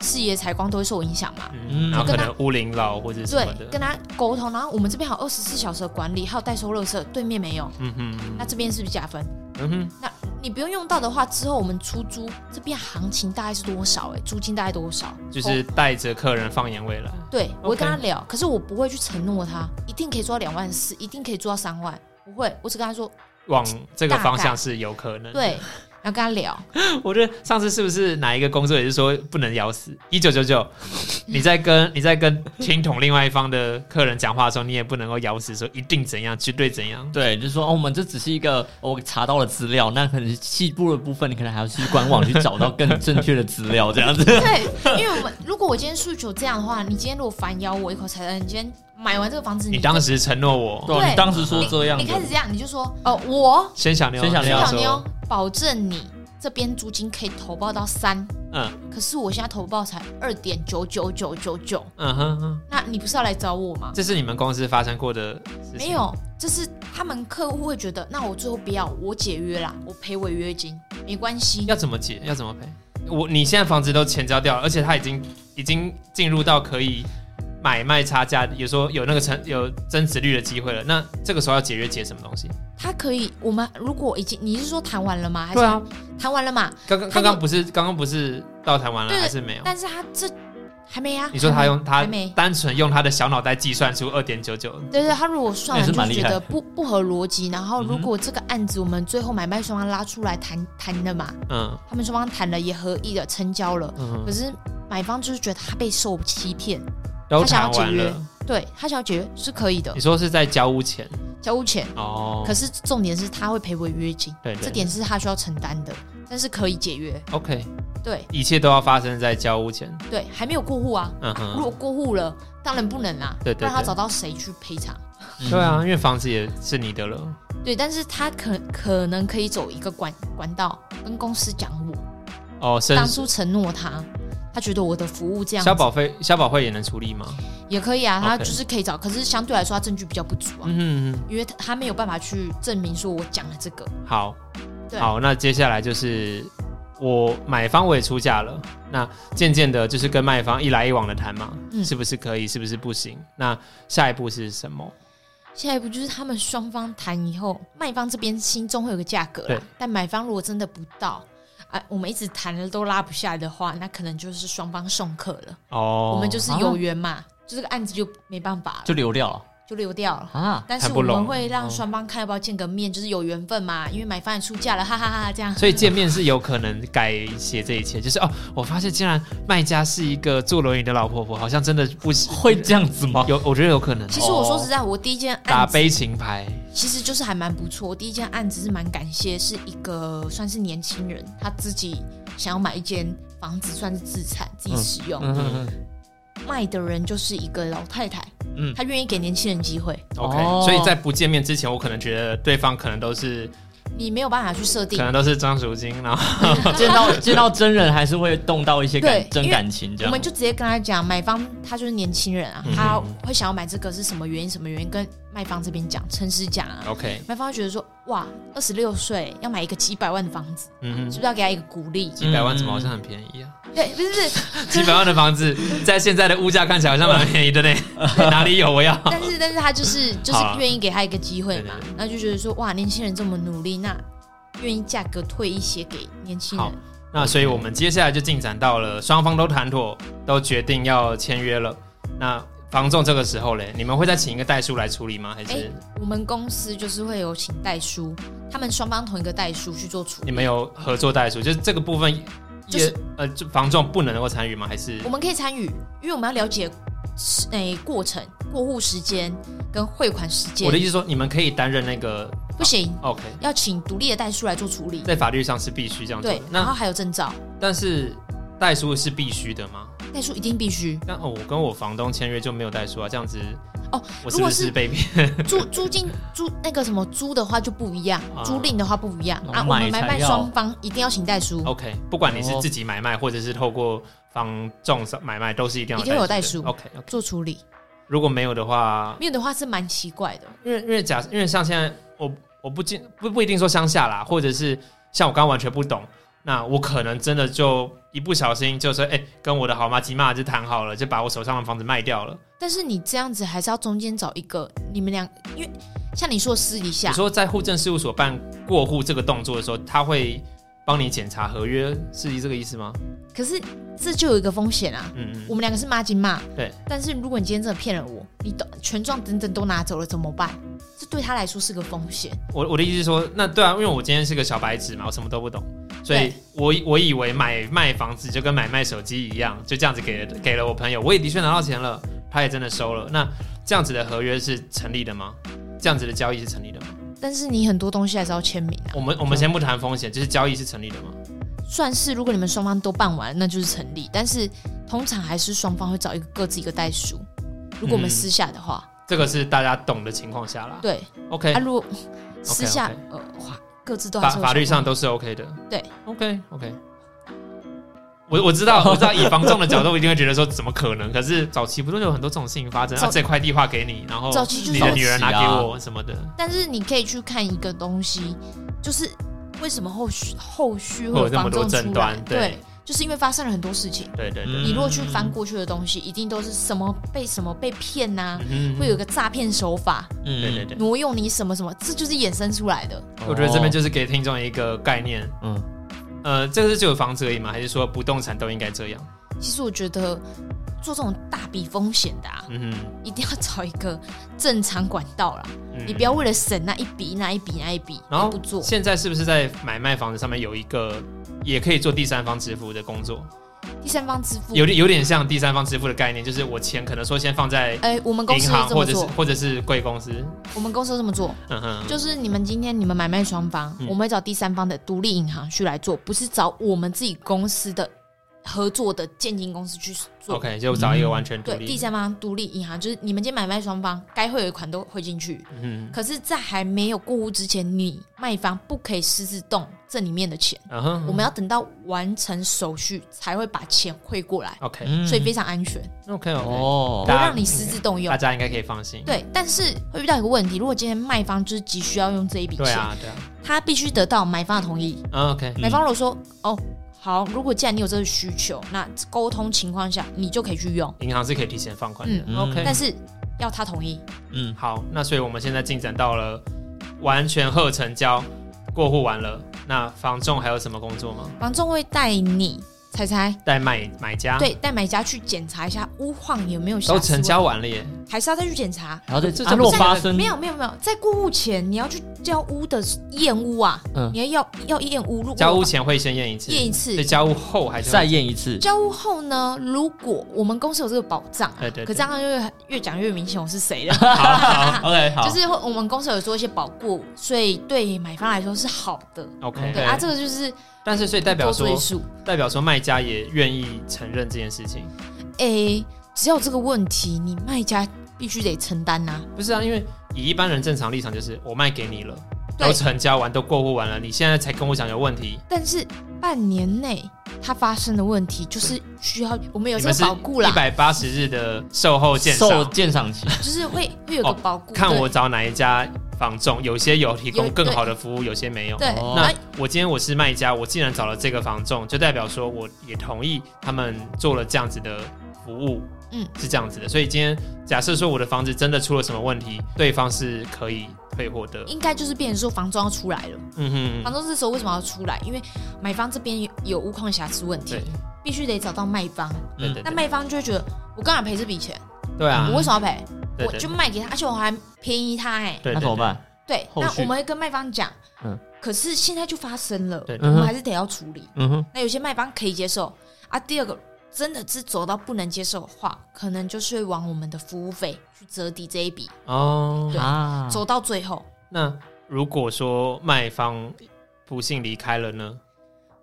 视野采光都会受影响嘛？嗯，然后可能屋龄老或者什对么的，，跟他沟通，然后我们这边还有二十四小时的管理，还有代收垃圾，对面没有，嗯哼，那这边是不是加分？嗯哼，你不用用到的话，之后我们出租这边行情大概是多少、欸？租金大概多少？就是带着客人放眼未来。对，我会跟他聊，可是我不会去承诺他一定可以做到两万四，一定可以做到三万，不会，我只跟他说，往这个方向是有可能。对，要跟他聊。我觉得上次是不是哪一个工作也是说不能咬死一九九九？你在跟 你在跟听筒另外一方的客人讲话的时候，你也不能够咬死说一定怎样，绝对怎样。对，就是说哦，我们这只是一个我查到了资料，那可能细部的部分，你可能还要去官网去找到更正确的资料，这样子。对，因为我们如果我今天诉求这样的话，你今天如果反咬我一口才能，你今天买完这个房子，你当时承诺我，对，对你当时说这样的你开始这样，你就说哦，我先小妞，先小妞保证你这边租金可以投报到三，嗯可是我现在投报才二点九九九九九，嗯哼哼，那你不是要来找我吗？这是你们公司发生过的事情？没，有，这是他们客户会觉得，那我最后不要，我解约啦，我赔违约金，没关系。要怎么解？要怎么赔？我你现在房子都钱交掉了，而且他已经已经进入到可以买卖差价，有说有那个成有增值率的机会了。那这个时候要解约解什么东西？他可以，我们如果已经，你是说谈完了吗？还是对啊，谈完了嘛？刚刚刚刚不是刚刚不是到谈完了对还是没有？但是他这还没啊。你说他用他？单纯用他的小脑袋计算出二点九九，对对，他如果算那完就觉得不不合逻辑，然后如果这个案子我们最后买卖双方拉出来谈谈的嘛，嗯他们双方谈了也合意的成交了，嗯可，是买方就是觉得他被受欺骗，都他想要解约了。对他想要解约是可以的你，说是在交屋前交屋前。哦？可是重点是他会赔违约金，对对这点是他需要承担的，但是可以解约。OK，对一切都要发生在交屋前。对，还没有过户啊，嗯哼，如果过户了，当然不能啦，对对对不然他找到谁去赔偿？对啊，因为房子也是你的了。对，但是他可可能可以走一个管管道，跟公司讲我哦，申当初承诺他，他觉得我的服务这样子消保费，消保会也能处理吗？也可以啊，他就是可以找，可是相对来说他证据比较不足啊，嗯哼哼，因为他他没有办法去证明说我讲了这个，好，好，那接下来就是我买方我也出价了，那渐渐的就是跟卖方一来一往的谈嘛，嗯是不是可以，是不是不行？那下一步是什么？下一步就是他们双方谈以后，卖方这边心中会有个价格对啦，但买方如果真的不到。啊，我们一直谈了都拉不下来的话，那可能就是双方送客了。哦，我们就是有缘嘛，就这个案子就没办法了，就流掉了就溜掉了。啊。但是我们会让双方看要不要见个面，就是有缘分嘛，因为买方也出价了，哈哈哈哈，这样。所以见面是有可能改写这一切，就是哦，我发现竟然卖家是一个坐轮椅的老婆婆，好像真的不行，会这样子吗？有，我觉得有可能其实我说实在，我第一件案子打悲情牌，其实就是还蛮不错。第一件案子是蛮感谢，是一个算是年轻人，他自己想要买一间房子，算是自产自己使用。嗯嗯嗯卖的人就是一个老太太，嗯他愿意给年轻人机会，OK，、哦所以在不见面之前，我可能觉得对方可能都是你没有办法去设定可。能都是张淑金，然后嗯见到见到真人还是会动到一些对感真感情这样。我们就直接跟他讲，买方他就是年轻人啊，嗯他会想要买这个是什么原因？什么原因？跟卖方这边讲，诚实讲啊。OK，卖方会觉得说，哇，二十六岁要买一个几百万的房子，嗯，是不是要给他一个鼓励？几百万怎么好像很便宜啊？对，不是不是，几百万的房子，在现在的物价看起来好像蛮便宜的呢，哪里有我要？但是但是他就是就是愿意给他一个机会嘛那就觉得说，哇，年轻人这么努力，那愿意价格退一些给年轻好人。那所以我们接下来就进展到了双方都谈妥，都决定要签约了。那房仲这个时候嘞，你们会再请一个代书来处理吗？还是哎我们公司就是会有请代书，他们双方同一个代书去做处理。你们有合作代书？就是这个部分也，就是呃，就房仲不能够参与吗？还是我们可以参与，因为我们要了解诶、过程、过户时间跟汇款时间。我的意思是说，你们可以担任那个不行，OK，要请独立的代书来做处理。在法律上是必须这样做的。，对然后那还有证照，但是代书是必须的吗？代书一定必须。那哦，我跟我房东签约就没有代书啊，这样子哦，我是不如果是是被骗？租租金租那个什么租的话就不一样啊，租赁的话不一样哦啊。我们买卖双方一定要请代书，OK，不管你是哦自己买卖，或者是透过房仲买卖，都是一定要一定有代书 OK 做处理。如果没有的话，没有的话是蛮奇怪的。因为因为假因为像现在我我不进不不一定说乡下啦，或者是像我刚刚完全不懂，那我可能真的就一不小心就说哎、跟我的好妈吉妈就谈好了，就把我手上的房子卖掉了。但是你这样子还是要中间找一个你们俩，因为像你说私底下你，说在户政事务所办过户这个动作的时候，他会帮你检查合约，是这个意思吗？可是这就有一个风险啊。嗯嗯，我们两个是骂金骂，对。但是如果你今天真的骗了我，你都权状等等都拿走了怎么办？这对他来说是个风险。我我的意思是说，那对啊，因为我今天是个小白纸嘛，我什么都不懂，所以我我以为买卖房子就跟买卖手机一样，就这样子给了给了我朋友，我也的确拿到钱了，他也真的收了。那这样子的合约是成立的吗？这样子的交易是成立的吗？但是你很多东西还是要签名啊。我们我们先不谈风险，就是交易是成立的吗？算是如果你们双方都办完，那就是成立。但是通常还是双方会找一个各自一个代书。如果我们嗯私下的话，这个是大家懂的情况下啦。对，OK，啊，如果私下呃哇，各自都还法法律上都是 OK 的。对，OK OK。我我知道，我知道，以房仲的角度，一定会觉得说怎么可能？可是早期不是有很多这种事情发生？早啊，这块地划给你，然后早期就是你的女儿拿给我什么的，但是你可以去看一个东西，就是为什么后续后续会会有那么多房仲出来争端？对对，就是因为发生了很多事情。对对对。嗯你如果去翻过去的东西，一定都是什么被什么被骗呐、嗯会有个诈骗手法，嗯对对对，挪用你什么什么，这就是衍生出来的。我觉得这边就是给听众一个概念。嗯呃，这个是只有房子而已吗？还是说不动产都应该这样？其实我觉得做这种大笔风险的啊，嗯哼，一定要找一个正常管道啦。嗯你不要为了省那一笔那一笔那一笔，然后不做。现在是不是在买卖房子上面有一个也可以做第三方支付的工作？第三方支付，有点有点像第三方支付的概念，就是我钱可能说先放在哎、我们公司银行或者是或者是贵公司，我们公司这么做，嗯哼，就是你们今天你们买卖双方，嗯。我们会找第三方的独立银行去来做，不是找我们自己公司的合作的建金公司去做。OK，就找一个完全独对，立。第三方独立银行就是你们今天买卖双方该汇的款都汇进去，嗯可是，在还没有过户之前，你卖方不可以私自动这里面的钱，嗯哼，我们要等到完成手续才会把钱汇过来，OK 嗯所以非常安全，OK 哦不会让你私自动用大。家应该可以放心。对，但是会遇到一个问题，如果今天卖方就是急需要用这一笔钱，对啊，对啊，他必须得到买方的同意。嗯 OK，嗯买方如果说哦好，如果既然你有这个需求，那沟通情况下你就可以去用，银行是可以提前放款的。嗯 OK，但是要他同意。嗯好，那所以我们现在进展到了完全后成交，过户完了。那房仲还有什么工作吗？房仲会带你猜猜，带买买家，，对，带买家去检查一下屋况有没有瑕疵。都成交完了耶。题，还是要再去检查？然后这啊这如果发生。没有没有没有，在过户前你要去交屋的验屋啊，嗯。你要要要验屋，如果交屋前会先验一次，验一次。对，交屋后还是会。再验一次，交屋后呢，如果我们公司有这个保障、啊，对对对。可这样越越讲越明显我是谁了。好好 OK 好，就是会我们公司有做一些保固，所以对买方来说是好的。OK，对。啊，这个就是但是所以代表说。代表说卖家也愿意承认这件事情，诶，只要有这个问题，你卖家必须得承担呐、不是啊？因为以一般人正常立场就是我卖给你了，对都成交完，都过户完了，你现在才跟我讲有问题，但是半年内它发生的问题，就是需要我们有这个保固啦，百八十日的售后鉴受赏，鉴赏期，就是会会有个哦保固。对看我找哪一家房仲，有些有提供更好的服务，有些没有。对，哦那那我今天我是卖家，我既然找了这个房仲，就代表说我也同意他们做了这样子的服务，嗯，是这样子的。所以今天假设说我的房子真的出了什么问题，对方是可以退货的。应该就是变成说房仲要出来了。嗯哼，房仲这时候为什么要出来？因为买方这边有有屋况瑕疵问题，必须得找到卖方。对对对那卖方就会觉得，我干嘛赔这笔钱？对啊我，为什么要赔？我对对就卖给他，而且我还便宜他哎、对那怎么？办？对，后续。那我们会跟卖方讲，嗯。可是现在就发生了，对。我们还是得要处理。嗯哼，那有些卖方可以接受啊，第二个真的是走到不能接受的话，可能就是会往我们的服务费去折抵这一笔，哦，对啊，走到最后。那如果说卖方不幸离开了呢？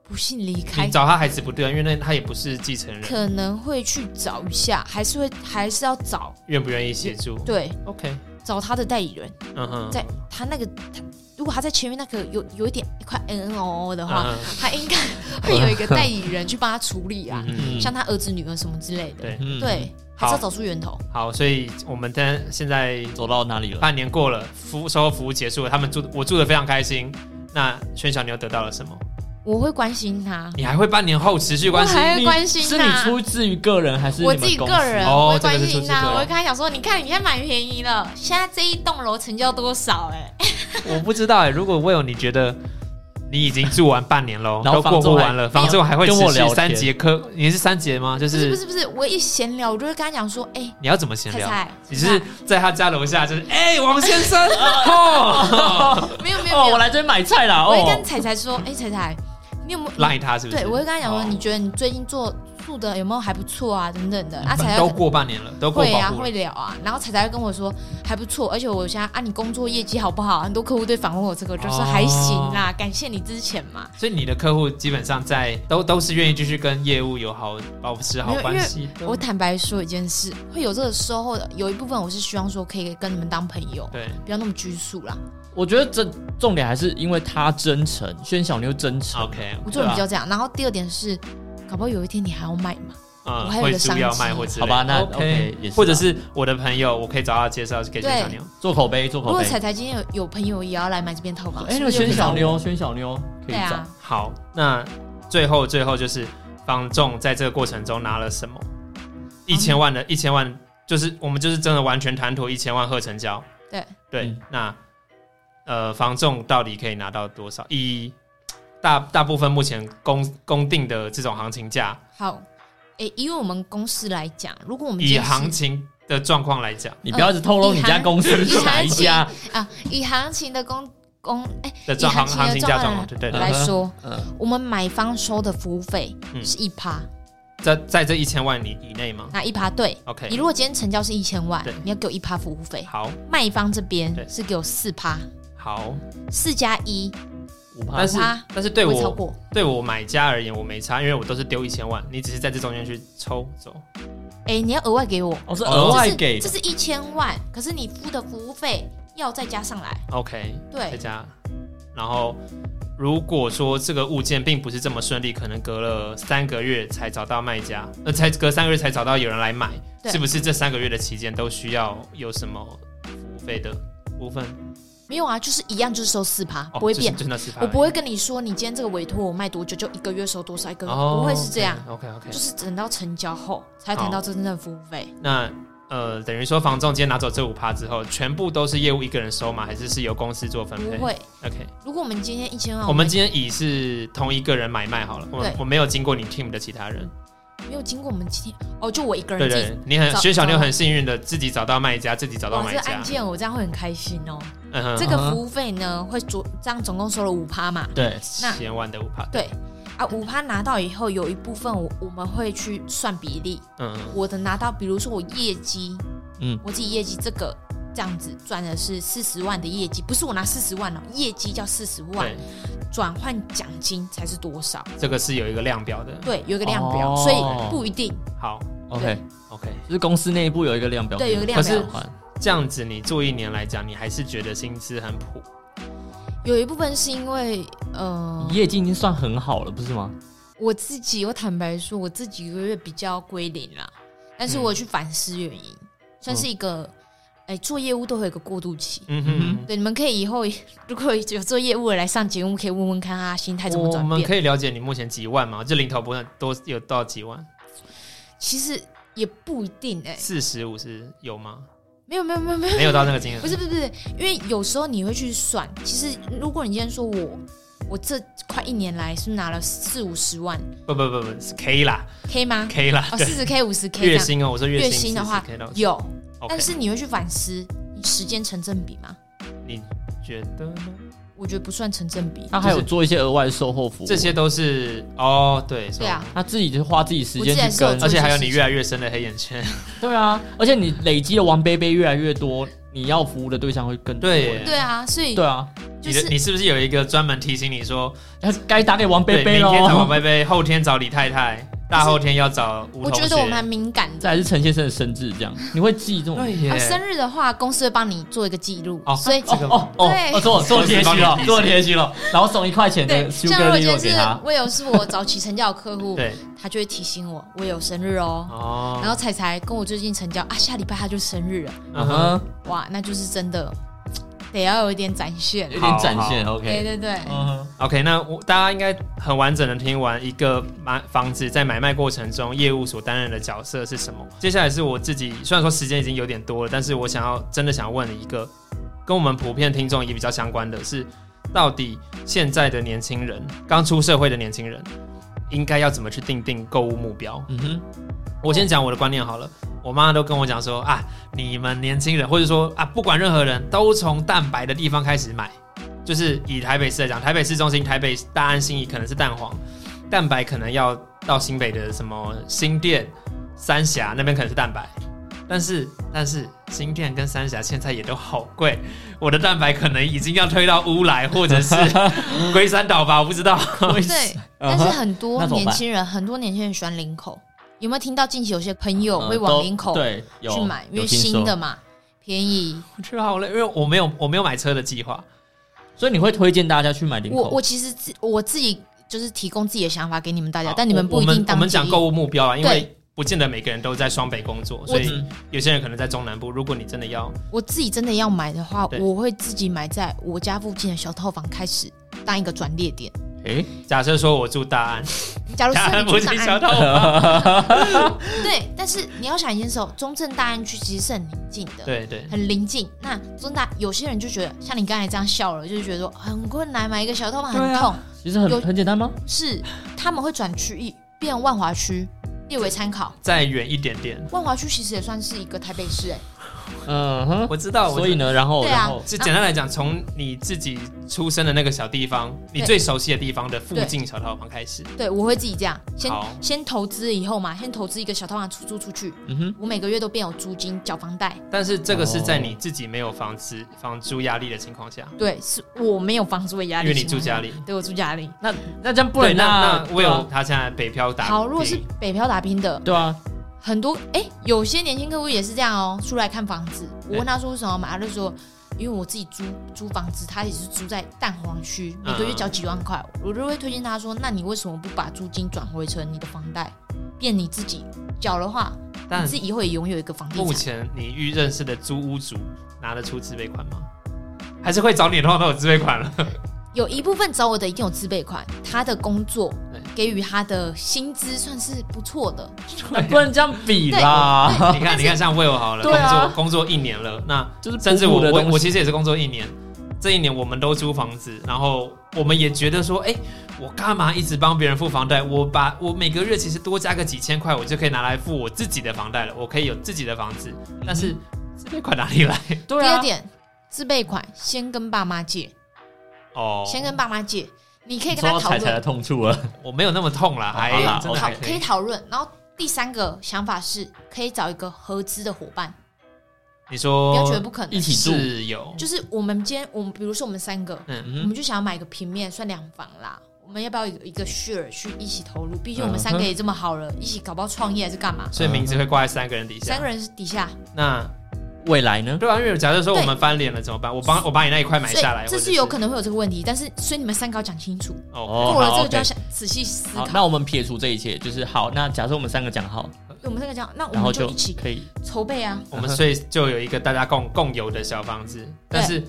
不幸离开。你，找他孩子不对啊，因为那他也不是继承人，可能会去找一下，还是会还是要找愿不愿意协助。对？OK，找他的代理人，嗯哼，在他那个他如果他在前面那个有有一点一块 N N O O 的话，嗯他应该会有一个代理人去帮他处理啊，像他儿子女儿什么之类的，对，嗯，对，还是要找出源头。好，所以我们在现在走到哪里了？半年过了，服务售后服务结束了，他们住我住的非常开心。那轩小牛得到了什么？我会关心他，你还会半年后持续关心？我？还会你关心是你他出自于个人还是我自己个人，哦我会这个是出关心他，自个人我会跟他讲说，你看你现在买便宜了，现在这一栋楼成交多少、哎，我不知道哎、如果我有你觉得你已经住完半年喽，然后都过房仲还户完了，房仲还会跟我聊天。持续三节课，你是三节吗？就不是是不是不是，我一闲聊，我就会跟他讲说，哎、你要怎么闲聊？彩彩，你是在他家楼下，就是哎、王先生，哦，没有没有哦，没有，我来这边买菜啦。我会哦跟，彩彩说，哎、彩彩，你有没有赖他是不是？对，我会跟他讲说，哦你觉得你最近做做的有没有还不错啊，等等的。啊，彩彩都过半年了，都过会啊，护了会。聊啊。然后彩彩会跟我说还不错，而且我现在啊，你工作业绩好不好？很多客户对访问我这个，就是还行啦，感谢你之前嘛。所以你的客户基本上在都都是愿意继续跟业务有好保持好没有关系的。我坦白说一件事，会有这个收获的，有一部分我是希望说可以跟你们当朋友，对，不要那么拘束啦。我觉得这重点还是因为他真诚，轩小妞真诚。OK，我做人比较这样。然后第二点是，搞不好有一天你还要卖嘛。嗯我还有一个会猪要商机卖或者好吧那 OK，OK，也是啊或者是我的朋友，我可以找他介绍给对薛小妞。做口碑，做口碑。如果彩彩今天有有朋友也要来买这边套房，哎，那个是不是就可以找我轩小妞，宣小妞可以找。好，那最后最后就是房仲在这个过程中拿了什么？一千万的一千万，就是我们就是真的完全谈妥一千万贺成交。对对，嗯那呃，房仲到底可以拿到多少？以大大部分目前公公定的这种行情价，好。诶，以我们公司来讲，如果我们以行情的状况来讲。你不要只透露你家公司是哪一家。啊，以行情的公公哎的状行以行情价状况，对对对，来说，嗯，我们买方收的服务费嗯。是一趴，在在这一千万以以内吗？那一趴对。？OK，你如果今天成交是一千万，你要给我一趴服务费，好。卖方这边是给我四趴，好，四加一五趴。但是趴但是对我不会超过。对我买家而言，我没差，因为我都是丢一千万，你只是在这中间去抽走。哎，你要额外给我，哦，是额外给。这是一千万，可是你付的服务费要再加上来。OK，对。再对，加，然后如果说这个物件并不是这么顺利，可能隔了三个月才找到卖家，呃，才隔三个月才找到有人来买，对。是不是这三个月的期间都需要有什么服务费的部分？没有啊，就是一样，就是收四趴，哦不会变。真的四趴我不会跟你说，你今天这个委托我卖多久，就一个月收多少，一个月哦，不会是这样，OK OK，就是等到成交后才谈到真正的服务费。那呃，等于说房仲今天拿走这五趴之后，全部都是业务一个人收吗？还是是由公司做分配？不会，OK，如果我们今天一千万，我们今天以是同一个人买卖好了，我我没有经过你 team 的其他人。没有经过我们今天哦，就我一个人自己对，你很薛小妞很幸运的自己找到卖家，自己找到哇，买家这个案。件我这样会很开心哦。嗯哼，这个服务费呢，会总这样总共收了五趴嘛？对，那千万的五趴。对啊，五趴拿到以后，有一部分我我们会去算比例。嗯嗯我的拿到，比如说我业绩，嗯我自己业绩这个这样子赚的是四十万的业绩，不是我拿四十万哦，业绩叫四十万对，，转换奖金才是多少？这个是有一个量表的。对，有一个量表，哦所以不一定。好 OK，，OK，就是公司内部有一个量表，对有一个量表可是这样子你做一年来讲，你还是觉得薪资很普。有一部分是因为呃，业绩已经算很好了，不是吗？我自己，我坦白说，我自己一个月比较归零了，但是我有去反思原因，算是一个，哎、做业务都会有一个过渡期。嗯嗯哼，对，你们可以以后如果有做业务的来上节目，可以问问看他心态怎么我们转变。可以了解你目前几万吗？这零头不是多有到几万？其实也不一定哎、四十五十有吗？没有没有没有没有，没有到那个金额。不是不是不是，因为有时候你会去算，其实如果你今天说我我这快一年来是是拿了四五十万不不不不是 K 啦 K 吗？，K 啦，哦，四十 K 五十 K 月薪哦，我说月薪薪的话有但是你会去反思，你时间成正比吗？你觉得呢？我觉得不算成正比。他还有做一些额外的售后服务，这些都是哦，对，对啊，他自己就花自己时间去跟是有做而且还有你越来越深的黑眼圈，对啊，而且你累积的王杯杯越来越多，你要服务的对象会更多。对对啊，所以对啊，就是你的你是不是有一个专门提醒你说，要 该打给王杯对，杯明天找王喽。贝贝，后天找李太太，大后天要找吴我同学。觉得我蛮敏感的。再来是陈先生的生日，这样你会记这种对耶啊，生日的话，公司会帮你做一个记录，哦所以这个哦哦对哦，做做贴心了做贴心了，然后送一块钱对的，像如 Sugar 果 l 今 e 天是给他。我有是我早期成交的客户，对他就会提醒我我有生日哦。哦，然后彩彩跟我最近成交啊，下礼拜他就生日了，嗯哼，哇，那就是真的得要有一点展现。有点展现，OK。对对，嗯，OK，那我大家应该很完整的听完一个买房子在买卖过程中业务所担任的角色是什么。接下来是我自己，虽然说时间已经有点多了，但是我想要真的想问一个跟我们普遍听众也比较相关的是，到底现在的年轻人，刚出社会的年轻人，应该要怎么去定定购物目标？嗯哼，我先讲我的观念好了。我妈都跟我讲说啊，你们年轻人，或者说啊，不管任何人都从蛋白的地方开始买，就是以台北市来讲，台北市中心、台北大安新义可能是蛋黄，蛋白可能要到新北的什么新店、三峡那边可能是蛋白，但是但是新店跟三峡现在也都好贵，我的蛋白可能已经要推到乌来或者是 龟山岛吧，我不知道。对，但是很多年轻人，很多年轻人喜欢领口。有没有听到近期有些朋友呃会往林口对去买，因为新的嘛，便宜。我觉得好累，因为我没有我没有买车的计划。所以你会推荐大家去买林口？我我其实自我自己就是提供自己的想法给你们大家，但你们不一定我们讲购物目标啊，因为不见得每个人都在双北工作，所以嗯有些人可能在中南部。如果你真的要，我自己真的要买的话，我会自己买在我家附近的小套房开始当一个转列点。诶，假设说我住大安，假如大安是你住大安，不是小套房，对，但是你要想一件事哦，中正大安区其实是很临近的，对对，很临近。那中大有些人就觉得，像你刚才这样笑了，就是觉得说很困难，买一个小套房很痛，其实很有很简单吗？是他们会转区域变万华区列为参考。再远一点点。万华区其实也算是一个台北市哎、嗯哼，我知道，所以呢，然后对啊。然后就简单来讲，从你自己出生的那个小地方，你最熟悉的地方的附近小套房开始。对我会自己这样，先先投资以后嘛，先投资一个小套房出租出去，嗯哼，我每个月都变有租金缴房贷。但是这个是在哦你自己没有房子房租压力的情况下，对，是我没有房租的压力，因为你住家里。对我住家里。那那这样不对，能那那我有他现在北漂打好，如果是北漂打拼的，对啊，很多哎、有些年轻客户也是这样哦，出来看房子，我对问他说为什么要买，他就说因为我自己租租房子，他也是租在蛋黄区，每个月缴几万块，我就会推荐他说，那你为什么不把租金转回成你的房贷，变你自己缴的话，你但自己以后也拥有一个房地产目。前你遇认识的租屋主拿得出自备款吗？还是会找你的话都有自备款了？有一部分找我的一定有自备款，他的工作对给予他的薪资算是不错的，不能这样比啦，你看，你看，像 Will 好了，啊。工作工作一年了，那就是甚至我我我其实也是工作一年，这一年我们都租房子，然后我们也觉得说，哎、我干嘛一直帮别人付房贷？我把我每个月其实多加个几千块，我就可以拿来付我自己的房贷了，我可以有自己的房子，但是自备款哪里来？对啊，第二点，自备款先跟爸妈借，哦，先跟爸妈借，你可以跟他讨到彩彩的论，痛处了，我没有那么痛啦，还好啦真的讨还可以。可以讨论。然后第三个想法是，可以找一个合资的伙伴，你说不要觉得不可能一。起住室友，就是我们今天，我们比如说我们三个，嗯，嗯我们就想要买个平面，算两房啦。我们要不要有一个 share 去一起投入？毕竟我们三个也这么好了，一起搞不好创业还是干嘛？所以名字会挂在三个人底下。三个人是底下，那未来呢？对啊，因为假设说我们翻脸了怎么办？我帮我把你那一块买下来，这是有可能会有这个问题。但是，所以你们三个要讲清楚，哦。过了这个就要想仔细思，考。那我们撇除这一切，就是好。那假设我们三个讲好，我们三个讲，那我们就一起可以筹备啊。我们所以就有一个大家共共有的小房子，但是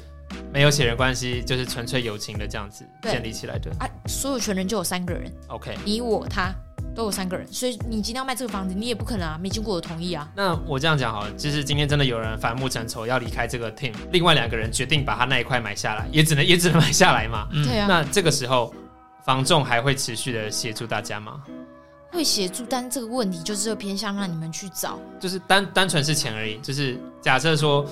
没有血缘关系，就是纯粹友情的这样子建立起来的。啊，所有权人就有三个人，OK，你我他都有三个人，所以你今天要卖这个房子，你也不可能啊，没经过我同意啊。那我这样讲好了，就是今天真的有人反目成仇要离开这个 team，另外两个人决定把他那一块买下来，也只能 也只能买下来嘛。嗯对啊，那这个时候，房仲还会持续的协助大家吗？会协助，但这个问题就是会偏向让你们去找。就是单单纯是钱而已，就是假设说。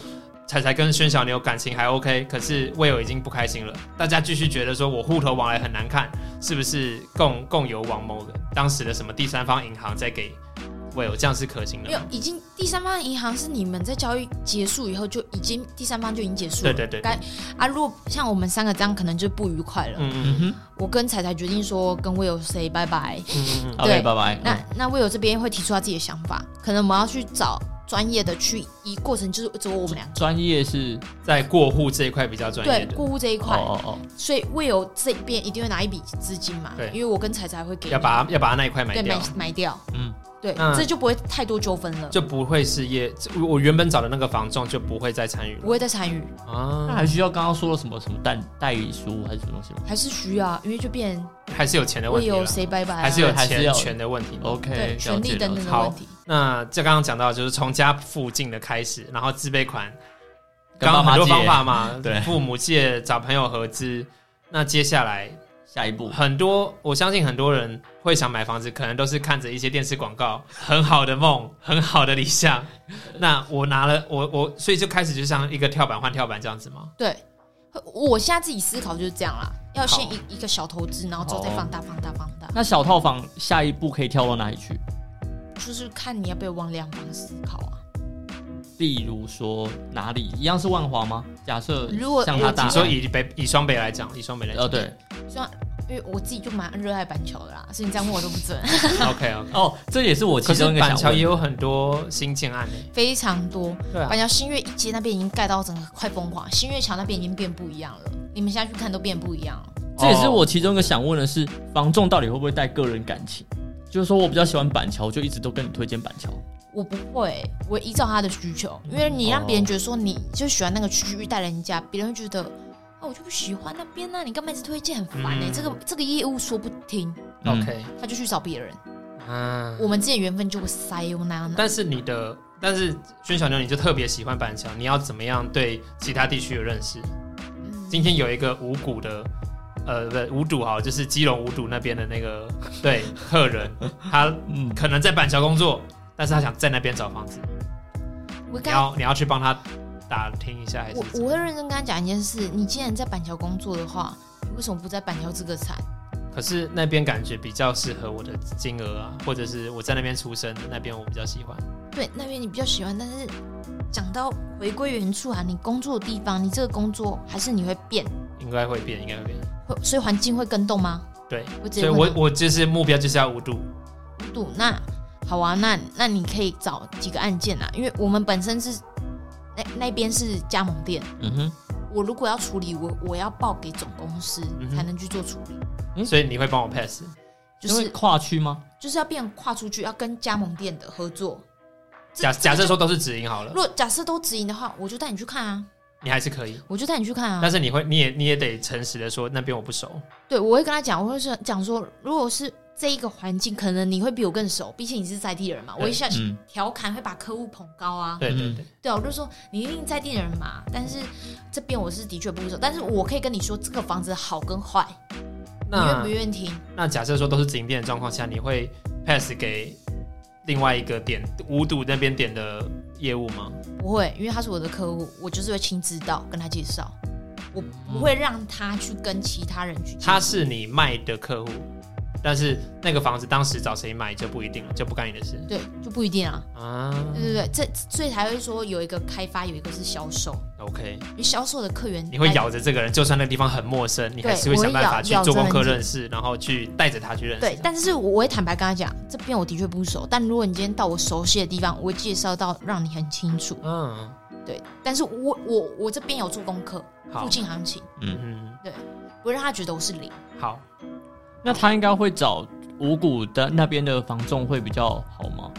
彩彩跟宣小牛感情还 OK，可是魏友已经不开心了，大家继续觉得说我户头往来很难看，是不是共共有王某人当时的什么第三方银行在给魏友，这样是可行的吗？没有，已经第三方银行是你们在交易结束以后就已经第三方就已经结束了。对对对对该啊，如果像我们三个这样，可能就不愉快了。嗯嗯嗯我跟彩彩决定说跟 Will say 拜拜。嗯嗯嗯，，OK，对拜拜。那嗯那 Will 这边会提出他自己的想法，可能我们要去找专业的去一过程，就是只有我们两个。专业是在过户这一块比较专业，对过户这一哦块，哦哦，所以 Will 这边一定会拿一笔资金嘛，对。因为我跟彩彩会给你。要把要把它那一块买对掉。买，买掉，嗯，对，这就不会太多纠纷了，就不会是业。我原本找的那个房仲就不会再参与不会再参与，啊，那还需要刚刚说了什么什么代代理书还是什么东西吗？还是需要，因为就变还是有钱的问题 Will 了，say 拜拜啊，还是有钱权的问题。？OK，对权利等等的问题。那这刚刚讲到，就是从家附近的开始，然后自备款，刚刚很多方法嘛，对父母借，找朋友合资。那接下来下一步很多，我相信很多人会想买房子，可能都是看着一些电视广告，很好的梦，很好的理想。那我拿了我我，所以就开始就像一个跳板换跳板这样子吗？对，我现在自己思考就是这样啦，要先一一个小投资，然后之后再哦放大、放大、放大，那小套房下一步可以跳到哪里去？就是看你要不要往两方思考啊。例如说哪里一样是万华吗？假设如果像他大你说以北以双北来讲，以双北来讲呃对虽然因为我自己就蛮热爱板桥的啦，所以你这样问我都不准，，OK OK。哦，这也是我其中一个是板桥也有很多新建案诶，非常多。对啊板，桥新月一街那边已经盖到整个快疯狂，新月桥那边已经变不一样了。你们现在去看都变不一样了。这也是我其中一个想问的是，房仲到底会不会带个人感情？就是说我比较喜欢板桥，我就一直都跟你推荐板桥。我不会，我依照他的需求，因为你让别人觉得说你就喜欢那个区域带人家，别人会觉得啊我就不喜欢那边啊，你干嘛一直推荐很烦呢、嗯这个这个业务说不听，嗯 OK，他就去找别人。嗯，我们之间缘分就会塞哦那样的。但是你的，但是宣小妞你就特别喜欢板桥，你要怎么样对其他地区有认识？嗯今天有一个五股的，呃，不，五堵哈，就是基隆五堵那边的那个 对客人，他嗯，可能在板桥工作，但是他想在那边找房子，你要你要去帮他打听一下，还是我怎么我会认真跟他讲一件事：你既然在板桥工作的话，你为什么不在板桥这个产？可是那边感觉比较适合我的金额啊，或者是我在那边出生的那边我比较喜欢。对，那边你比较喜欢，但是讲到回归原处啊，你工作的地方，你这个工作还是你会变，应该会变，应该会变。会所以环境会跟动吗？对，所以我我就是目标就是要五度。度。那好啊，那那你可以找几个案件啊，因为我们本身是那那边是加盟店，嗯哼，我如果要处理，我我要报给总公司嗯哼才能去做处理，嗯所以你会帮我 pass。就是因为跨区吗？就是要变跨出去，要跟加盟店的合作。这假假设说都是直营好了如，果假设都直营的话，我就带你去看啊，你还是可以，我就带你去看啊但。是你会你也你也得诚实的说那边我不熟。对，我会跟他讲，我会是讲说，如果是这一个环境，可能你会比我更熟，毕竟你是在地人嘛。我一下嗯，调侃会把客户捧高啊。嗯对对对，对啊，我就说你一定在地人嘛，但是这边我是的确不熟，但是我可以跟你说这个房子好跟坏，你愿不愿意听？那假设说都是直营店的状况下，你会 pass 给另外一个点五堵那边点的业务吗？不会，因为他是我的客户，我就是会亲自到跟他介绍，我不会让他去跟其他人去。他是你卖的客户，但是那个房子当时找谁买就不一定了，就不干你的事对就不一定啊。啊。对对对，这所以才会说有一个开发，有一个是销售，OK，因为销售的客源你会咬着这个人，就算那个地方很陌生，你还是会想办法去做功课认识，然后去带着他去认识。对，但是我我会坦白跟他讲，这边我的确不熟，但如果你今天到我熟悉的地方，我会介绍到让你很清楚。嗯，对，但是我我我这边有做功课，附，近行情，嗯，不会让他觉得我是零。好，那他应该会找五股的那边的房仲会比较好吗？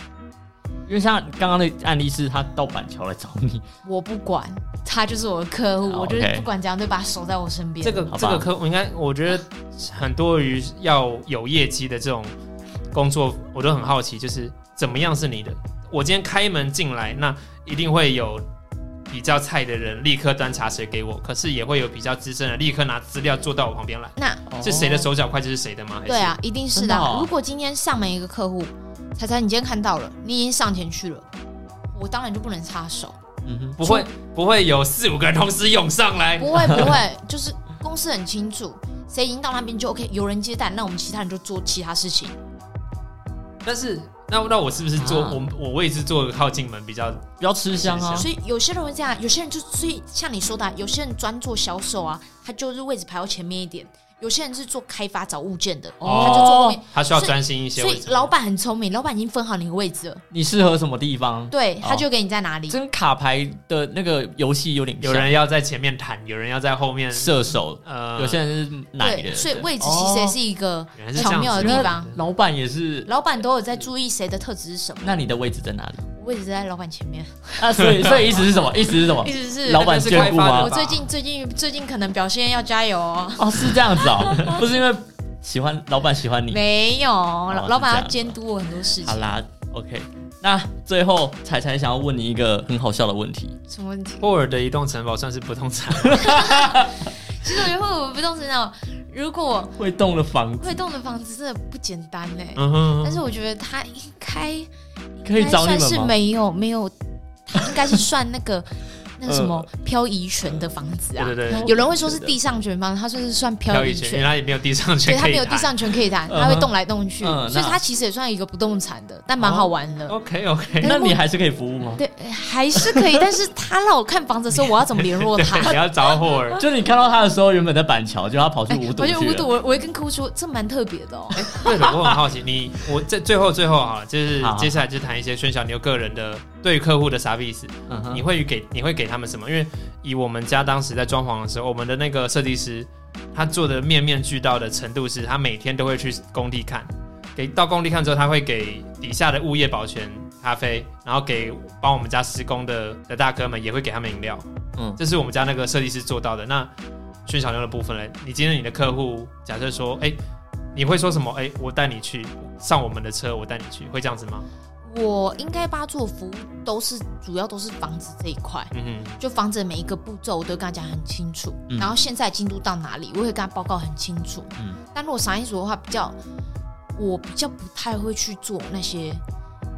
因为像刚刚的案例是他到板桥来找你，我不管，他就是我的客户，我就是不管怎样都把他守在我身边。这个这个客户应该，我觉得很多于要有业绩的这种工作，我都很好奇，就是怎么样是你的？我今天开门进来，那一定会有比较菜的人立刻端茶水给我，可是也会有比较资深的立刻拿资料坐到我旁边来，那是谁的手脚快就是谁的吗？对啊，，一定是的如果今天上门一个客户，彩彩你今天看到了，你已经上前去了，我当然就不能插手。嗯哼，不会不会有四五个人同时涌上来，不会 不会，就是公司很清楚，谁已经到那边就 OK，有人接待，那我们其他人就做其他事情。但是那那我是不是坐、啊我我位置坐靠近门比较比较吃香啊。所以有些人会这样，有些人就所以像你说的啊，有些人专做销售啊，他就是位置排到前面一点；有些人是做开发找物件的，哦他就做后面。他需要专心一些所。以老板很聪明，老板已经分好你的位置了，你适合什么地方？对，哦他就给你在哪里。这跟卡牌的那个游戏有点像，有人要在前面弹，有人要在后面射手，呃，有些人是奶的，所以位置其实也是一个原来是这样子巧妙的地方。老板也是。老板都有在注意谁的特质是什么，那你的位置在哪里？我位置在老板前面，啊，所以所以意思是什么？意思是什么 意？思是老板眷顾吗我？最近最近最近可能表现要加油哦。哦，是这样子哦，不是因为喜欢老板喜欢你。没有，老老板要监督我很多事情。好啦，OK。那最后彩彩想要问你一个很好笑的问题，什么问题？霍尔的移动城堡算是不动产，其实我觉得会不动是那种，如果会动的房子会动的房子真的不简单呢。嗯哼，但是我觉得他应该可以找你们吗？没有没有，他应该是算那个那个什么漂移权的房子啊。对对对，有人会说是地上权房，他说是算漂移漂移权，因为权。它也没有地上对，权可以谈它没有地上权可以谈，嗯哼它会动来动去，嗯所以他其实也算一个不动产的，但蛮好玩的。OK OK，那你还是可以服务吗？对，还是可以，但是他让我看房子的时候，我要怎么联络他？你要找霍尔。就你看到他的时候，原本在板桥，就他跑去哎五堵我就五堵，我我会跟客户说，这蛮特别的哦。对了，我很好奇，你我在最后最后好了，就是接下来就谈一些宣小牛个人的对客户的 service，嗯你会给你会给他们什么？因为以我们家当时在装潢的时候，我们的那个设计师他做的面面俱到的程度是，他每天都会去工地看，给到工地看之后，他会给底下的物业保全咖啡，然后给帮我们家施工的的大哥们也会给他们饮料。嗯这是我们家那个设计师做到的。那宣小牛的部分呢？你今天你的客户假设说，哎、你会说什么？哎、我带你去上我们的车，我带你去，会这样子吗？我应该帮他做服务，都是主要都是房子这一块，嗯哼，就房子的每一个步骤，我都跟他讲很清楚。嗯然后现在进度到哪里，我会跟他报告很清楚。嗯但如果商业组的话，比较我比较不太会去做那些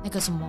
那个什么。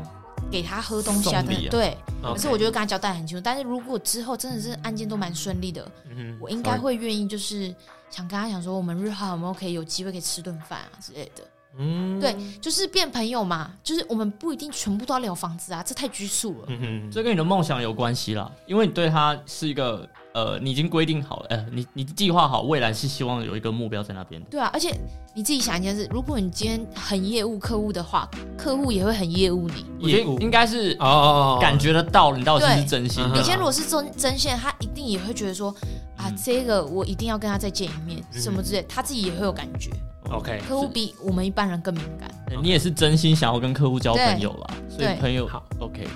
给他喝东西啊，对，可是我就会跟他交代很清楚。但是如果之后真的是案件都蛮顺利的，嗯哼，我应该会愿意，就是想跟他讲说，我们日后有没有可以有机会可以吃顿饭啊之类的。嗯，对，就是变朋友嘛，就是我们不一定全部都要聊房子啊，这太拘束了。嗯哼，这跟你的梦想有关系啦，因为你对他是一个呃，你已经规定好了，呃，你你计划好未来是希望有一个目标在那边的。对啊，而且你自己想一件事，如果你今天很业务客户的话，客户也会很业务你。我觉业务得应该是哦哦哦，感觉得到你到底是不是真心嗯的你今天如果是真真线，他一定也会觉得说啊，嗯这个我一定要跟他再见一面，嗯什么之类，他自己也会有感觉。OK，客户比我们一般人更敏感。你也是真心想要跟客户交朋友啦，所以朋友好 OK。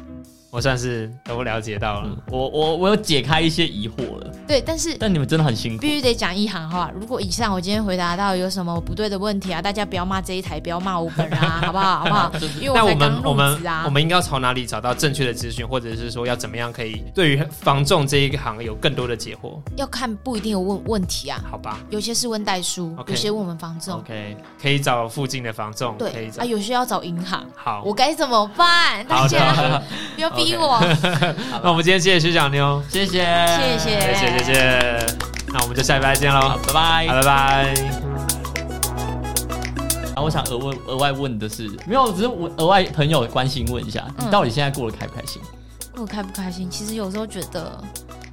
我算是都了解到了。嗯，我我我有解开一些疑惑了，对，但是但你们真的很辛苦必。须得讲一行话。如果以上我今天回答到有什么不对的问题啊，大家不要骂这一台，不要骂我本人啊，好不好？好不好？因为那我们我们啊我。们应该要从哪里找到正确的资讯，或者是说要怎么样可以对于房仲这一个行有更多的解惑？要看不一定有问问题啊，好吧，有些是问代书有些问我们房仲，OK，可以找附近的房仲，可以找对啊，。有些要找银行，好，我该怎么办？大家的，不要逼我。那我们今天谢谢徐小妞，谢谢，谢谢谢谢谢谢，那我们就下礼拜见喽，，拜拜。拜拜。然后我想额外额外问的是，没有，只是我额外朋友关心问一下，嗯你到底现在过得开不开心？我开不开心？其实有时候觉得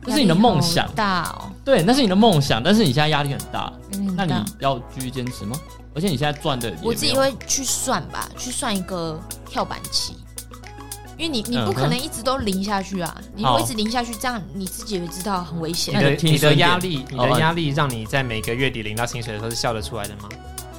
那是你的梦想大哦，对，那是你的梦想，但是你现在压力很大，那你。要继续坚持吗？而且你现在赚的我自己会去算吧，去算一个跳板期，因为你你不可能一直都零下去啊，你如果一直零下去，这样你自己也知道很危险你。的你的压力，你哦的压力让你在每个月底领到薪水的时候是笑得出来的吗？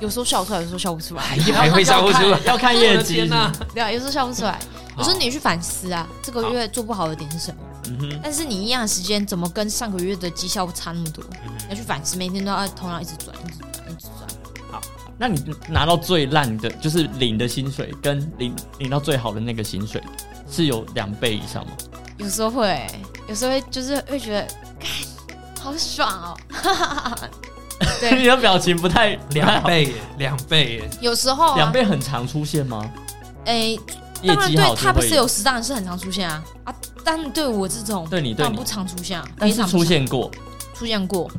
有时候笑出来，有时候笑不出来，还 会笑不出来，要看业绩天哪！对啊，有时候笑不出来。有时候你去反思啊，这个月做不好的点是什么？嗯哼，但是你一样的时间怎么跟上个月的绩效差那么多？嗯要去反思，每天都要头脑一直转，一直转，一直转。好那你拿到最烂的，就是领的薪水，跟领领到最好的那个薪水，是有两倍以上吗？有时候会，有时候会就是会觉得，看好爽哦。对，你的表情不太两，倍耶，两倍耶，有时候、啊、两倍很常出现吗？诶、业当然对他不是有时当然是很常出现啊。啊，但对我这种对你对不，常出现啊，但是出现过。出现过，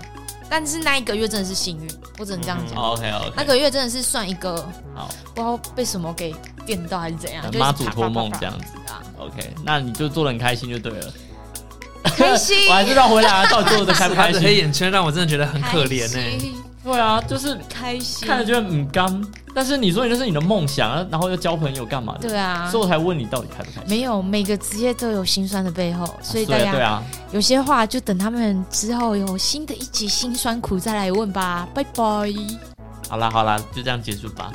但是那一个月真的是幸运，我只能这样讲。OK 那 OK，那个月真的是算一个好，不知道被什么给电到还是怎样，妈祖托梦这样子啊，OK，那你就做的很开心就对了。开心 我还是绕回来啊，到底做的开不他开心？黑眼圈让我真的觉得很可怜呢。对啊，就是开心，看着觉得很干，但是你说你那是你的梦想，然后又交朋友干嘛的？对啊所以，我才问你到底开不开心。没有每个职业都有辛酸的背后，所以大家对啊，有些话就等他们之后有新的一集辛酸苦再来问吧，拜拜。好啦好啦，就这样结束吧。